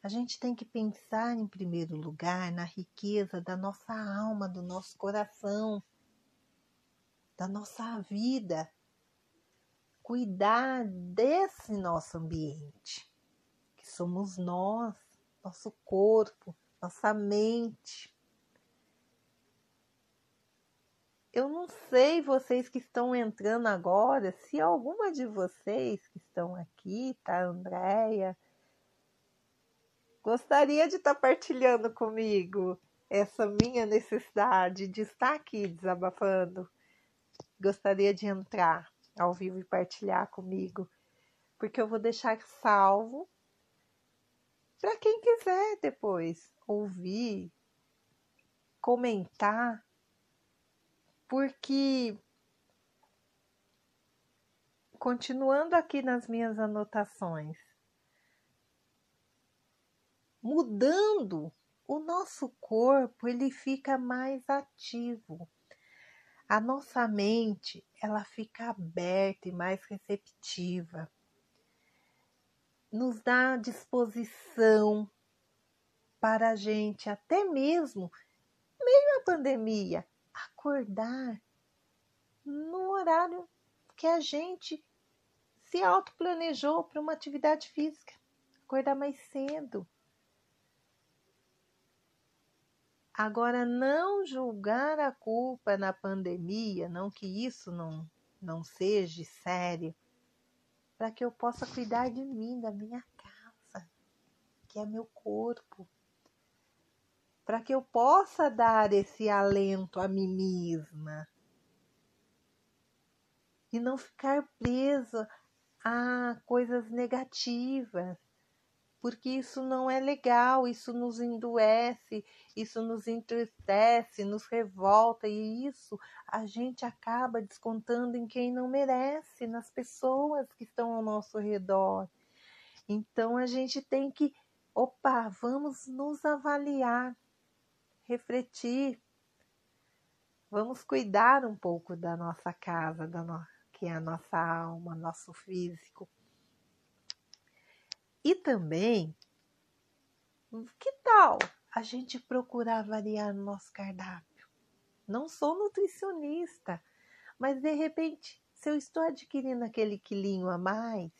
A gente tem que pensar, em primeiro lugar, na riqueza da nossa alma, do nosso coração, da nossa vida. Cuidar desse nosso ambiente, que somos nós, nosso corpo, nossa mente. Eu não sei vocês que estão entrando agora, se alguma de vocês que estão aqui, tá, Andréia, gostaria de estar tá partilhando comigo essa minha necessidade de estar aqui desabafando. Gostaria de entrar ao vivo e partilhar comigo, porque eu vou deixar salvo para quem quiser depois ouvir, comentar porque continuando aqui nas minhas anotações, mudando o nosso corpo, ele fica mais ativo. A nossa mente, ela fica aberta e mais receptiva. Nos dá disposição para a gente, até mesmo meio à pandemia, acordar no horário que a gente se autoplanejou para uma atividade física. Acordar mais cedo. Agora, não julgar a culpa na pandemia, não que isso não, não seja sério, para que eu possa cuidar de mim, da minha casa, que é meu corpo. Para que eu possa dar esse alento a mim mesma. E não ficar presa a coisas negativas, porque isso não é legal, isso nos endoece, isso nos entristece, nos revolta e isso a gente acaba descontando em quem não merece, nas pessoas que estão ao nosso redor. Então a gente tem que, opa, vamos nos avaliar refletir. Vamos cuidar um pouco da nossa casa, da no... que é a nossa alma, nosso físico. E também, que tal a gente procurar variar no nosso cardápio? Não sou nutricionista, mas de repente, se eu estou adquirindo aquele quilinho a mais,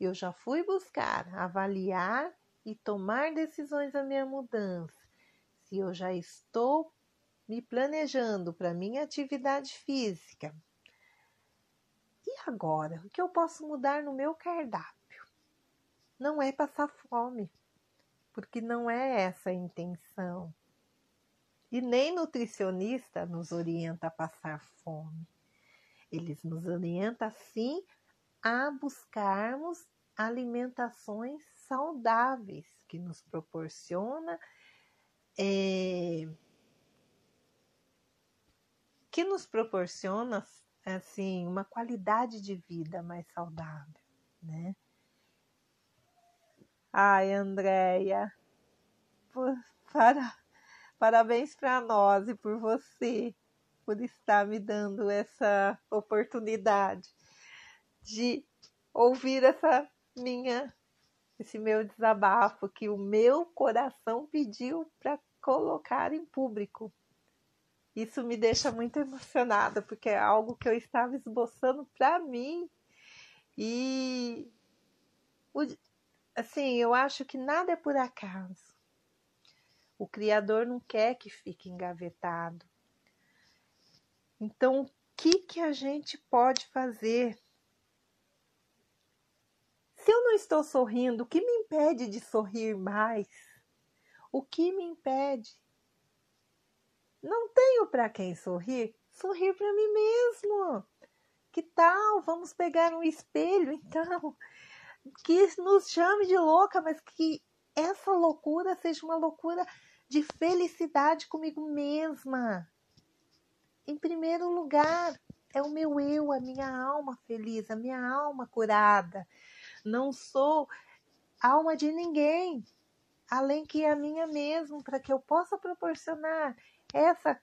eu já fui buscar avaliar e tomar decisões da minha mudança, se eu já estou me planejando para minha atividade física, e agora, o que eu posso mudar no meu cardápio? Não é passar fome, porque não é essa a intenção. E nem nutricionista nos orienta a passar fome. Eles nos orientam sim a buscarmos alimentações saudáveis que nos proporciona é, que nos proporciona assim uma qualidade de vida mais saudável, né? Ai, Andréia, para, parabéns para nós e por você por estar me dando essa oportunidade de ouvir essa minha esse meu desabafo que o meu coração pediu para colocar em público. Isso me deixa muito emocionada, porque é algo que eu estava esboçando para mim. E assim, eu acho que nada é por acaso. O Criador não quer que fique engavetado. Então, o que, que a gente pode fazer se eu não estou sorrindo, o que me impede de sorrir mais? O que me impede? Não tenho para quem sorrir? Sorrir para mim mesmo. Que tal? Vamos pegar um espelho, então, que nos chame de louca, mas que essa loucura seja uma loucura de felicidade comigo mesma. Em primeiro lugar, é o meu eu, a minha alma feliz, a minha alma curada não sou alma de ninguém, além que a minha mesmo, para que eu possa proporcionar essa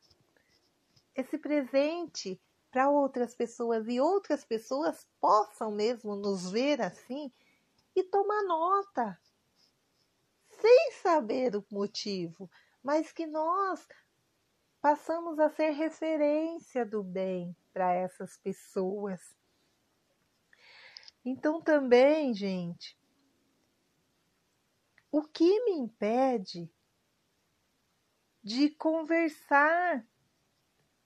esse presente para outras pessoas e outras pessoas possam mesmo nos ver assim e tomar nota, sem saber o motivo, mas que nós passamos a ser referência do bem para essas pessoas. Então também, gente, o que me impede de conversar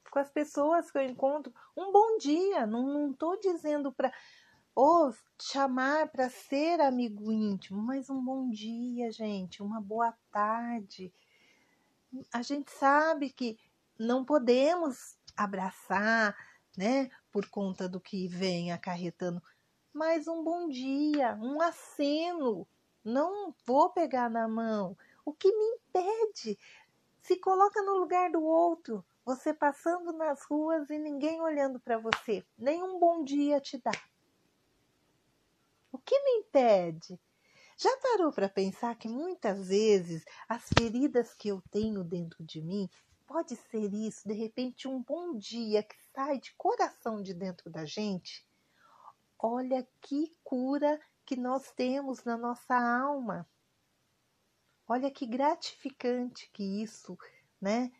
com as pessoas que eu encontro um bom dia? Não estou dizendo para ou chamar para ser amigo íntimo, mas um bom dia, gente, uma boa tarde. A gente sabe que não podemos abraçar, né, por conta do que vem acarretando, mas um bom dia, um aceno. Não vou pegar na mão. O que me impede? Se coloca no lugar do outro, você passando nas ruas e ninguém olhando para você, nem um bom dia te dá. O que me impede? Já parou para pensar que muitas vezes as feridas que eu tenho dentro de mim pode ser isso, de repente um bom dia que sai de coração de dentro da gente? Olha que cura que nós temos na nossa alma. Olha que gratificante que isso, né,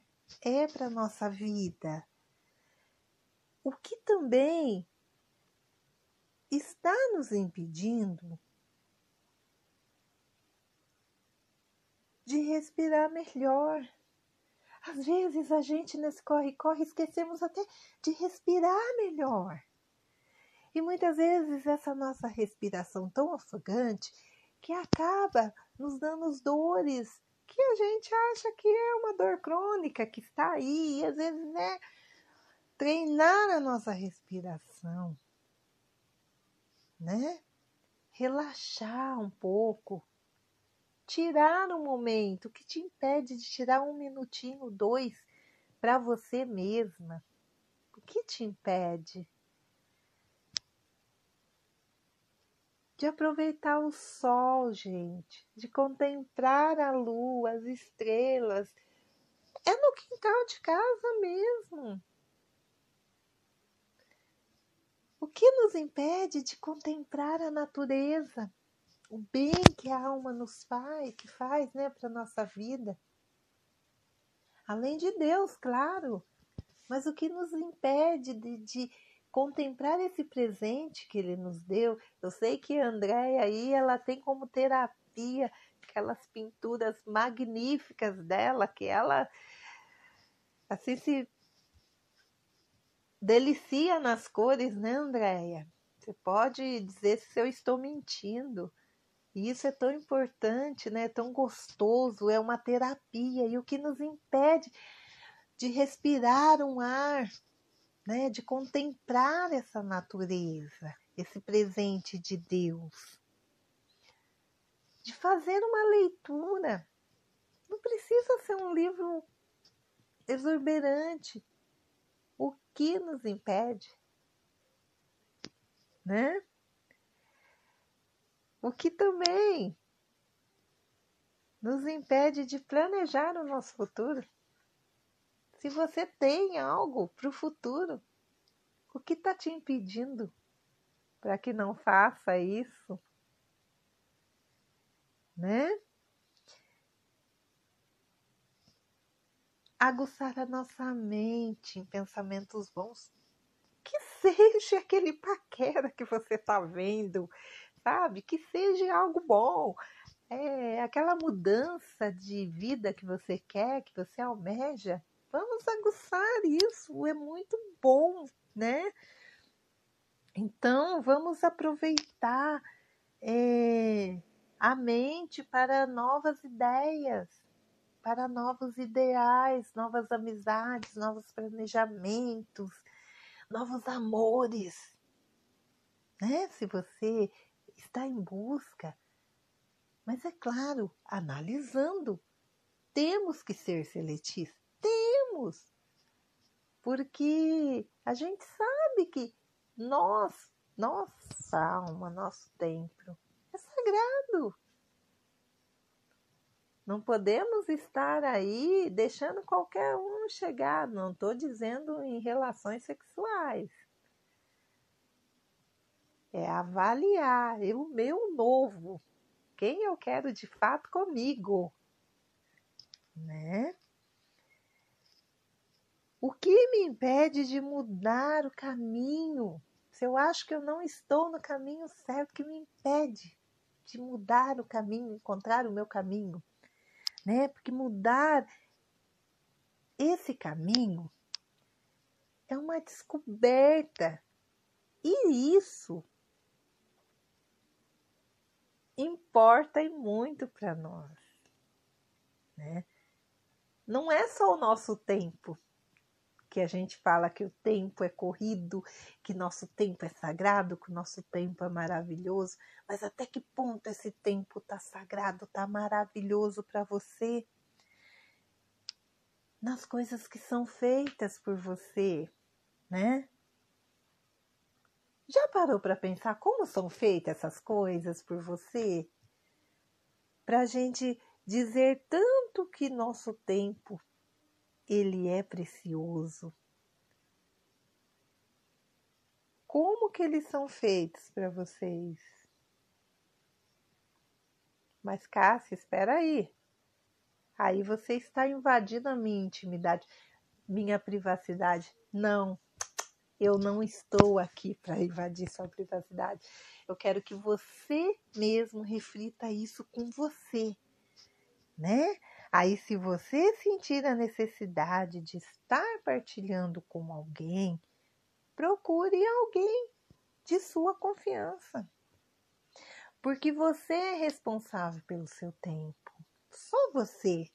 é para nossa vida. O que também está nos impedindo de respirar melhor. Às vezes a gente nesse corre-corre esquecemos até de respirar melhor. E muitas vezes essa nossa respiração tão ofegante que acaba nos dando dores que a gente acha que é uma dor crônica que está aí, e às vezes, né, treinar a nossa respiração né? Relaxar um pouco, tirar um momento que te impede de tirar um minutinho, dois para você mesma. O que te impede? De aproveitar o sol, gente, de contemplar a lua, as estrelas. É no quintal de casa mesmo. O que nos impede de contemplar a natureza, o bem que a alma nos faz, que faz, né, para nossa vida? Além de Deus, claro, mas o que nos impede de, de contemplar esse presente que Ele nos deu? Eu sei que a Andréia aí, ela tem como terapia aquelas pinturas magníficas dela, que ela assim se delicia nas cores, né, Andréia? Você pode dizer se eu estou mentindo. E isso é tão importante, né? É tão gostoso, é uma terapia. E o que nos impede de respirar um ar, né? De contemplar essa natureza, esse presente de Deus. De fazer uma leitura. Não precisa ser um livro exuberante, o que nos impede? Né? O que também nos impede de planejar o nosso futuro? Se você tem algo para o futuro, o que está te impedindo para que não faça isso? Né? Aguçar a nossa mente em pensamentos bons. Que seja aquele paquera que você está vendo, sabe? Que seja algo bom. É, aquela mudança de vida que você quer, que você almeja. Vamos aguçar isso, é muito bom, né? Então, vamos aproveitar é, a mente para novas ideias, para novos ideais, novas amizades, novos planejamentos, novos amores. Né? Se você está em busca, mas é claro, analisando. Temos que ser seletistas. Temos! Porque a gente sabe que nós, nossa alma, nosso templo, é sagrado. Não podemos estar aí deixando qualquer um chegar. Não estou dizendo em relações sexuais. É avaliar o meu novo. Quem eu quero de fato comigo. Né? O que me impede de mudar o caminho? Se eu acho que eu não estou no caminho certo, que me impede de mudar o caminho, encontrar o meu caminho, né? Porque mudar esse caminho é uma descoberta. E isso importa e muito para nós, né? Não é só o nosso tempo, que a gente fala que o tempo é corrido, que nosso tempo é sagrado, que o nosso tempo é maravilhoso, mas até que ponto esse tempo tá sagrado, tá maravilhoso para você? Nas coisas que são feitas por você, né? Já parou para pensar como são feitas essas coisas por você? Para a gente dizer tanto que nosso tempo ele é precioso. Como que eles são feitos para vocês? Mas Cássia, espera aí. Aí você está invadindo a minha intimidade, minha privacidade. Não, eu não estou aqui para invadir sua privacidade. Eu quero que você mesmo reflita isso com você, né? Aí, se você sentir a necessidade de estar partilhando com alguém, procure alguém de sua confiança. Porque você é responsável pelo seu tempo. Só você.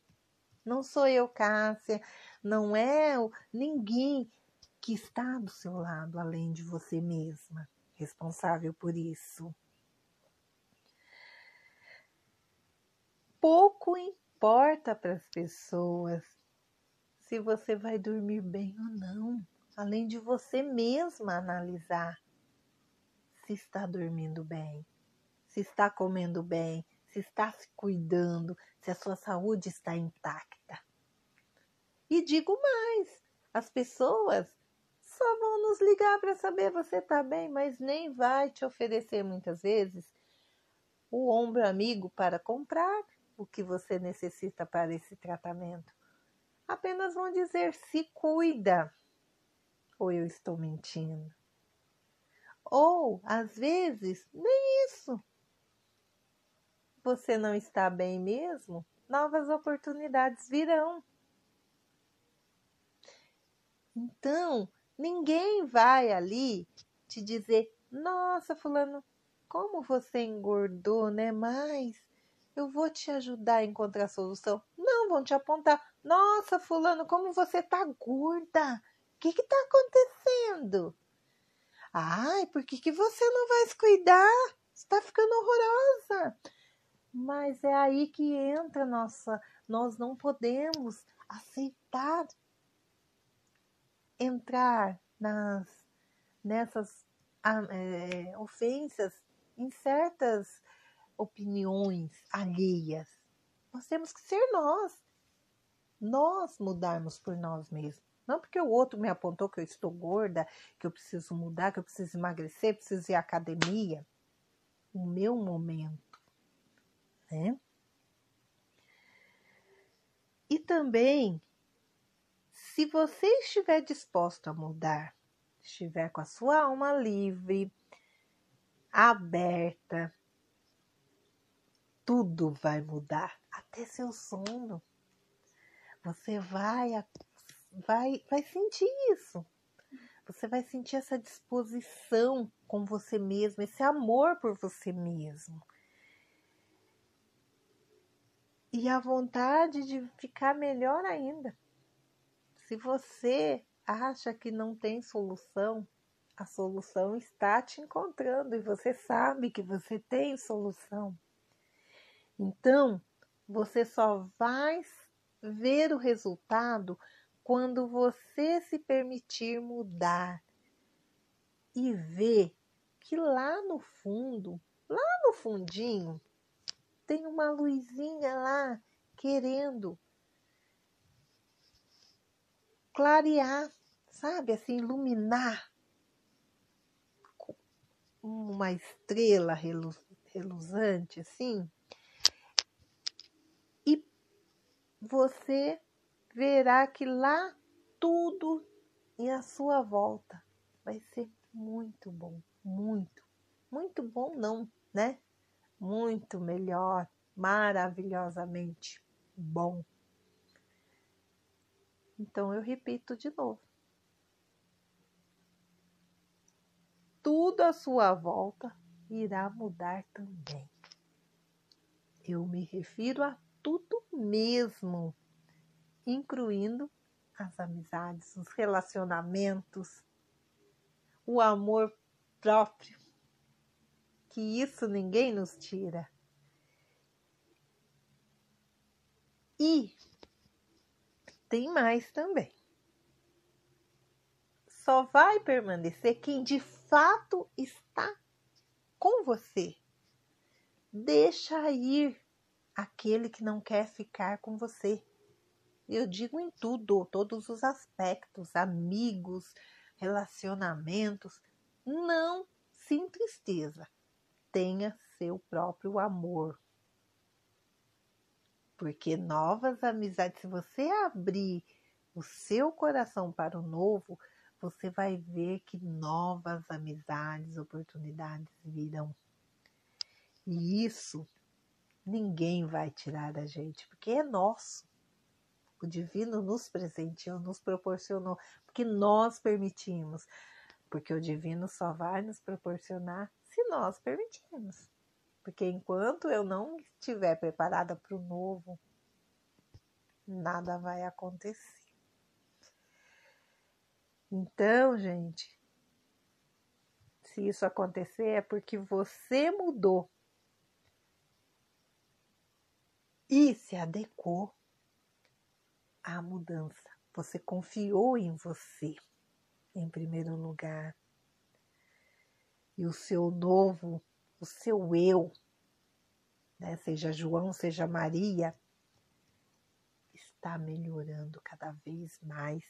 Não sou eu, Cássia. Não é ninguém que está do seu lado além de você mesma responsável por isso. Pouco importa para as pessoas se você vai dormir bem ou não, além de você mesma analisar se está dormindo bem, se está comendo bem, se está se cuidando, se a sua saúde está intacta. E digo mais, as pessoas só vão nos ligar para saber você está bem, mas nem vai te oferecer muitas vezes o ombro amigo para comprar o que você necessita para esse tratamento. Apenas vão dizer se cuida. Ou eu estou mentindo. Ou, às vezes, nem isso. Você não está bem mesmo? Novas oportunidades virão. Então, ninguém vai ali te dizer: Nossa, Fulano, como você engordou, né? Mas eu vou te ajudar a encontrar a solução. Não, vão te apontar. Nossa, fulano, como você tá gorda. O que que tá acontecendo? Ai, por que, que você não vai se cuidar? Você tá ficando horrorosa. Mas é aí que entra nossa. Nós não podemos aceitar entrar nas nessas ah, é, ofensas em certas opiniões alheias. Nós temos que ser nós. Nós mudarmos por nós mesmos. Não porque o outro me apontou que eu estou gorda, que eu preciso mudar, que eu preciso emagrecer, preciso ir à academia. O meu momento, né? E também, se você estiver disposto a mudar, estiver com a sua alma livre, aberta, tudo vai mudar, até seu sono. Você vai, vai, vai sentir isso. Você vai sentir essa disposição com você mesmo, esse amor por você mesmo. E a vontade de ficar melhor ainda. Se você acha que não tem solução, a solução está te encontrando e você sabe que você tem solução. Então, você só vai ver o resultado quando você se permitir mudar e ver que lá no fundo, lá no fundinho, tem uma luzinha lá querendo clarear, sabe, assim, iluminar uma estrela reluzante, assim, e você verá que lá tudo em a sua volta vai ser muito bom, muito, muito bom não, né? Muito melhor, maravilhosamente bom. Então eu repito de novo. Tudo à sua volta irá mudar também. Eu me refiro a tudo mesmo, incluindo as amizades, os relacionamentos, o amor próprio, que isso ninguém nos tira. E tem mais também. Só vai permanecer quem de fato está com você. Deixa ir aquele que não quer ficar com você. Eu digo em tudo, todos os aspectos, amigos, relacionamentos. Não se entristeça. Tenha seu próprio amor. Porque novas amizades, se você abrir o seu coração para o novo, você vai ver que novas amizades, oportunidades virão. E isso ninguém vai tirar da gente, porque é nosso. O divino nos presenteou, nos proporcionou, porque nós permitimos. Porque o divino só vai nos proporcionar se nós permitirmos. Porque enquanto eu não estiver preparada para o novo, nada vai acontecer. Então, gente, se isso acontecer é porque você mudou e se adequou à mudança. Você confiou em você, em primeiro lugar. E o seu novo, o seu eu, né, seja João, seja Maria, está melhorando cada vez mais.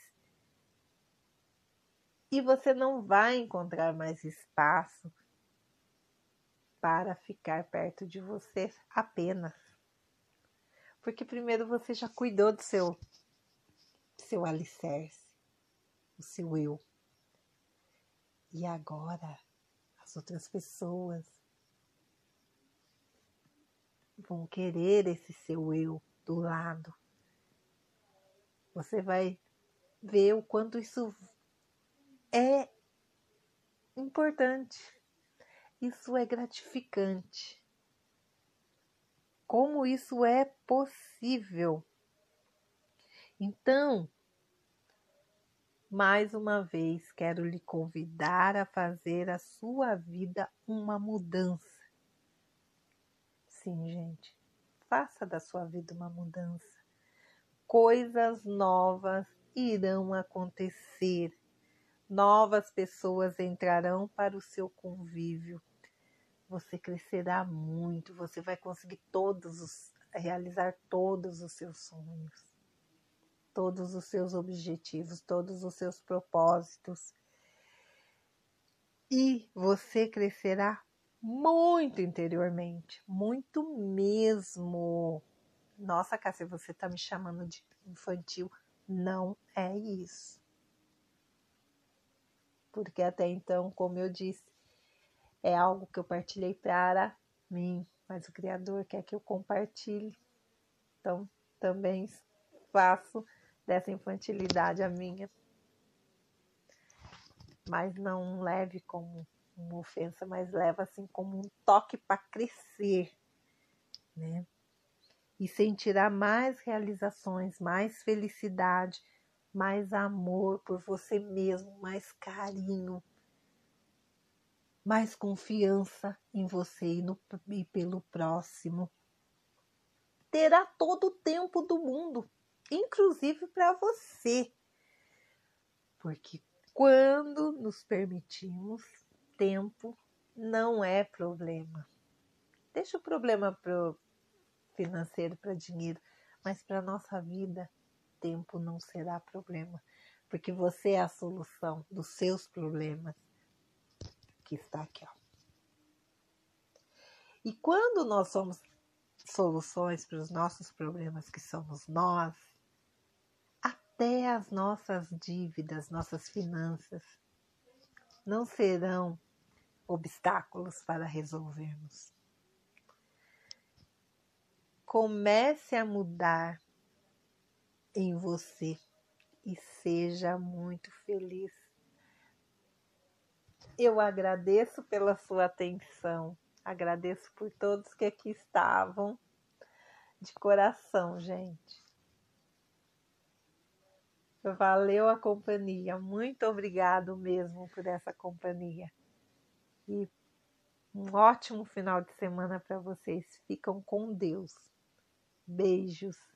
E você não vai encontrar mais espaço para ficar perto de você apenas. Porque primeiro você já cuidou do seu seu alicerce, o seu eu. E agora as outras pessoas vão querer esse seu eu do lado. Você vai ver o quanto isso é importante. Isso é gratificante. Como isso é possível. Então, mais uma vez quero lhe convidar a fazer a sua vida uma mudança. Sim, gente, faça da sua vida uma mudança. Coisas novas irão acontecer. Novas pessoas entrarão para o seu convívio. Você crescerá muito, você vai conseguir todos os realizar todos os seus sonhos todos os seus objetivos, todos os seus propósitos. E você crescerá muito interiormente, muito mesmo. Nossa, Cássia, você está me chamando de infantil. Não é isso. Porque até então, como eu disse, é algo que eu partilhei para mim, mas o Criador quer que eu compartilhe. Então, também faço dessa infantilidade a minha. Mas não leve como uma ofensa, mas leva assim como um toque para crescer, né? E sentirá mais realizações, mais felicidade, mais amor por você mesmo, mais carinho, mais confiança em você e, no, e pelo próximo. Terá todo o tempo do mundo inclusive para você. Porque quando nos permitimos, tempo não é problema. Deixa o problema pro financeiro, para dinheiro, Mas para nossa vida, tempo não será problema, porque você é a solução dos seus problemas que está aqui, ó. E quando nós somos soluções para os nossos problemas, que somos nós, até as nossas dívidas, nossas finanças, não serão obstáculos para resolvermos. Comece a mudar em você e seja muito feliz. Eu agradeço pela sua atenção, agradeço por todos que aqui estavam, de coração, gente. Valeu a companhia, muito obrigado mesmo por essa companhia. E um ótimo final de semana para vocês. Ficam com Deus. Beijos.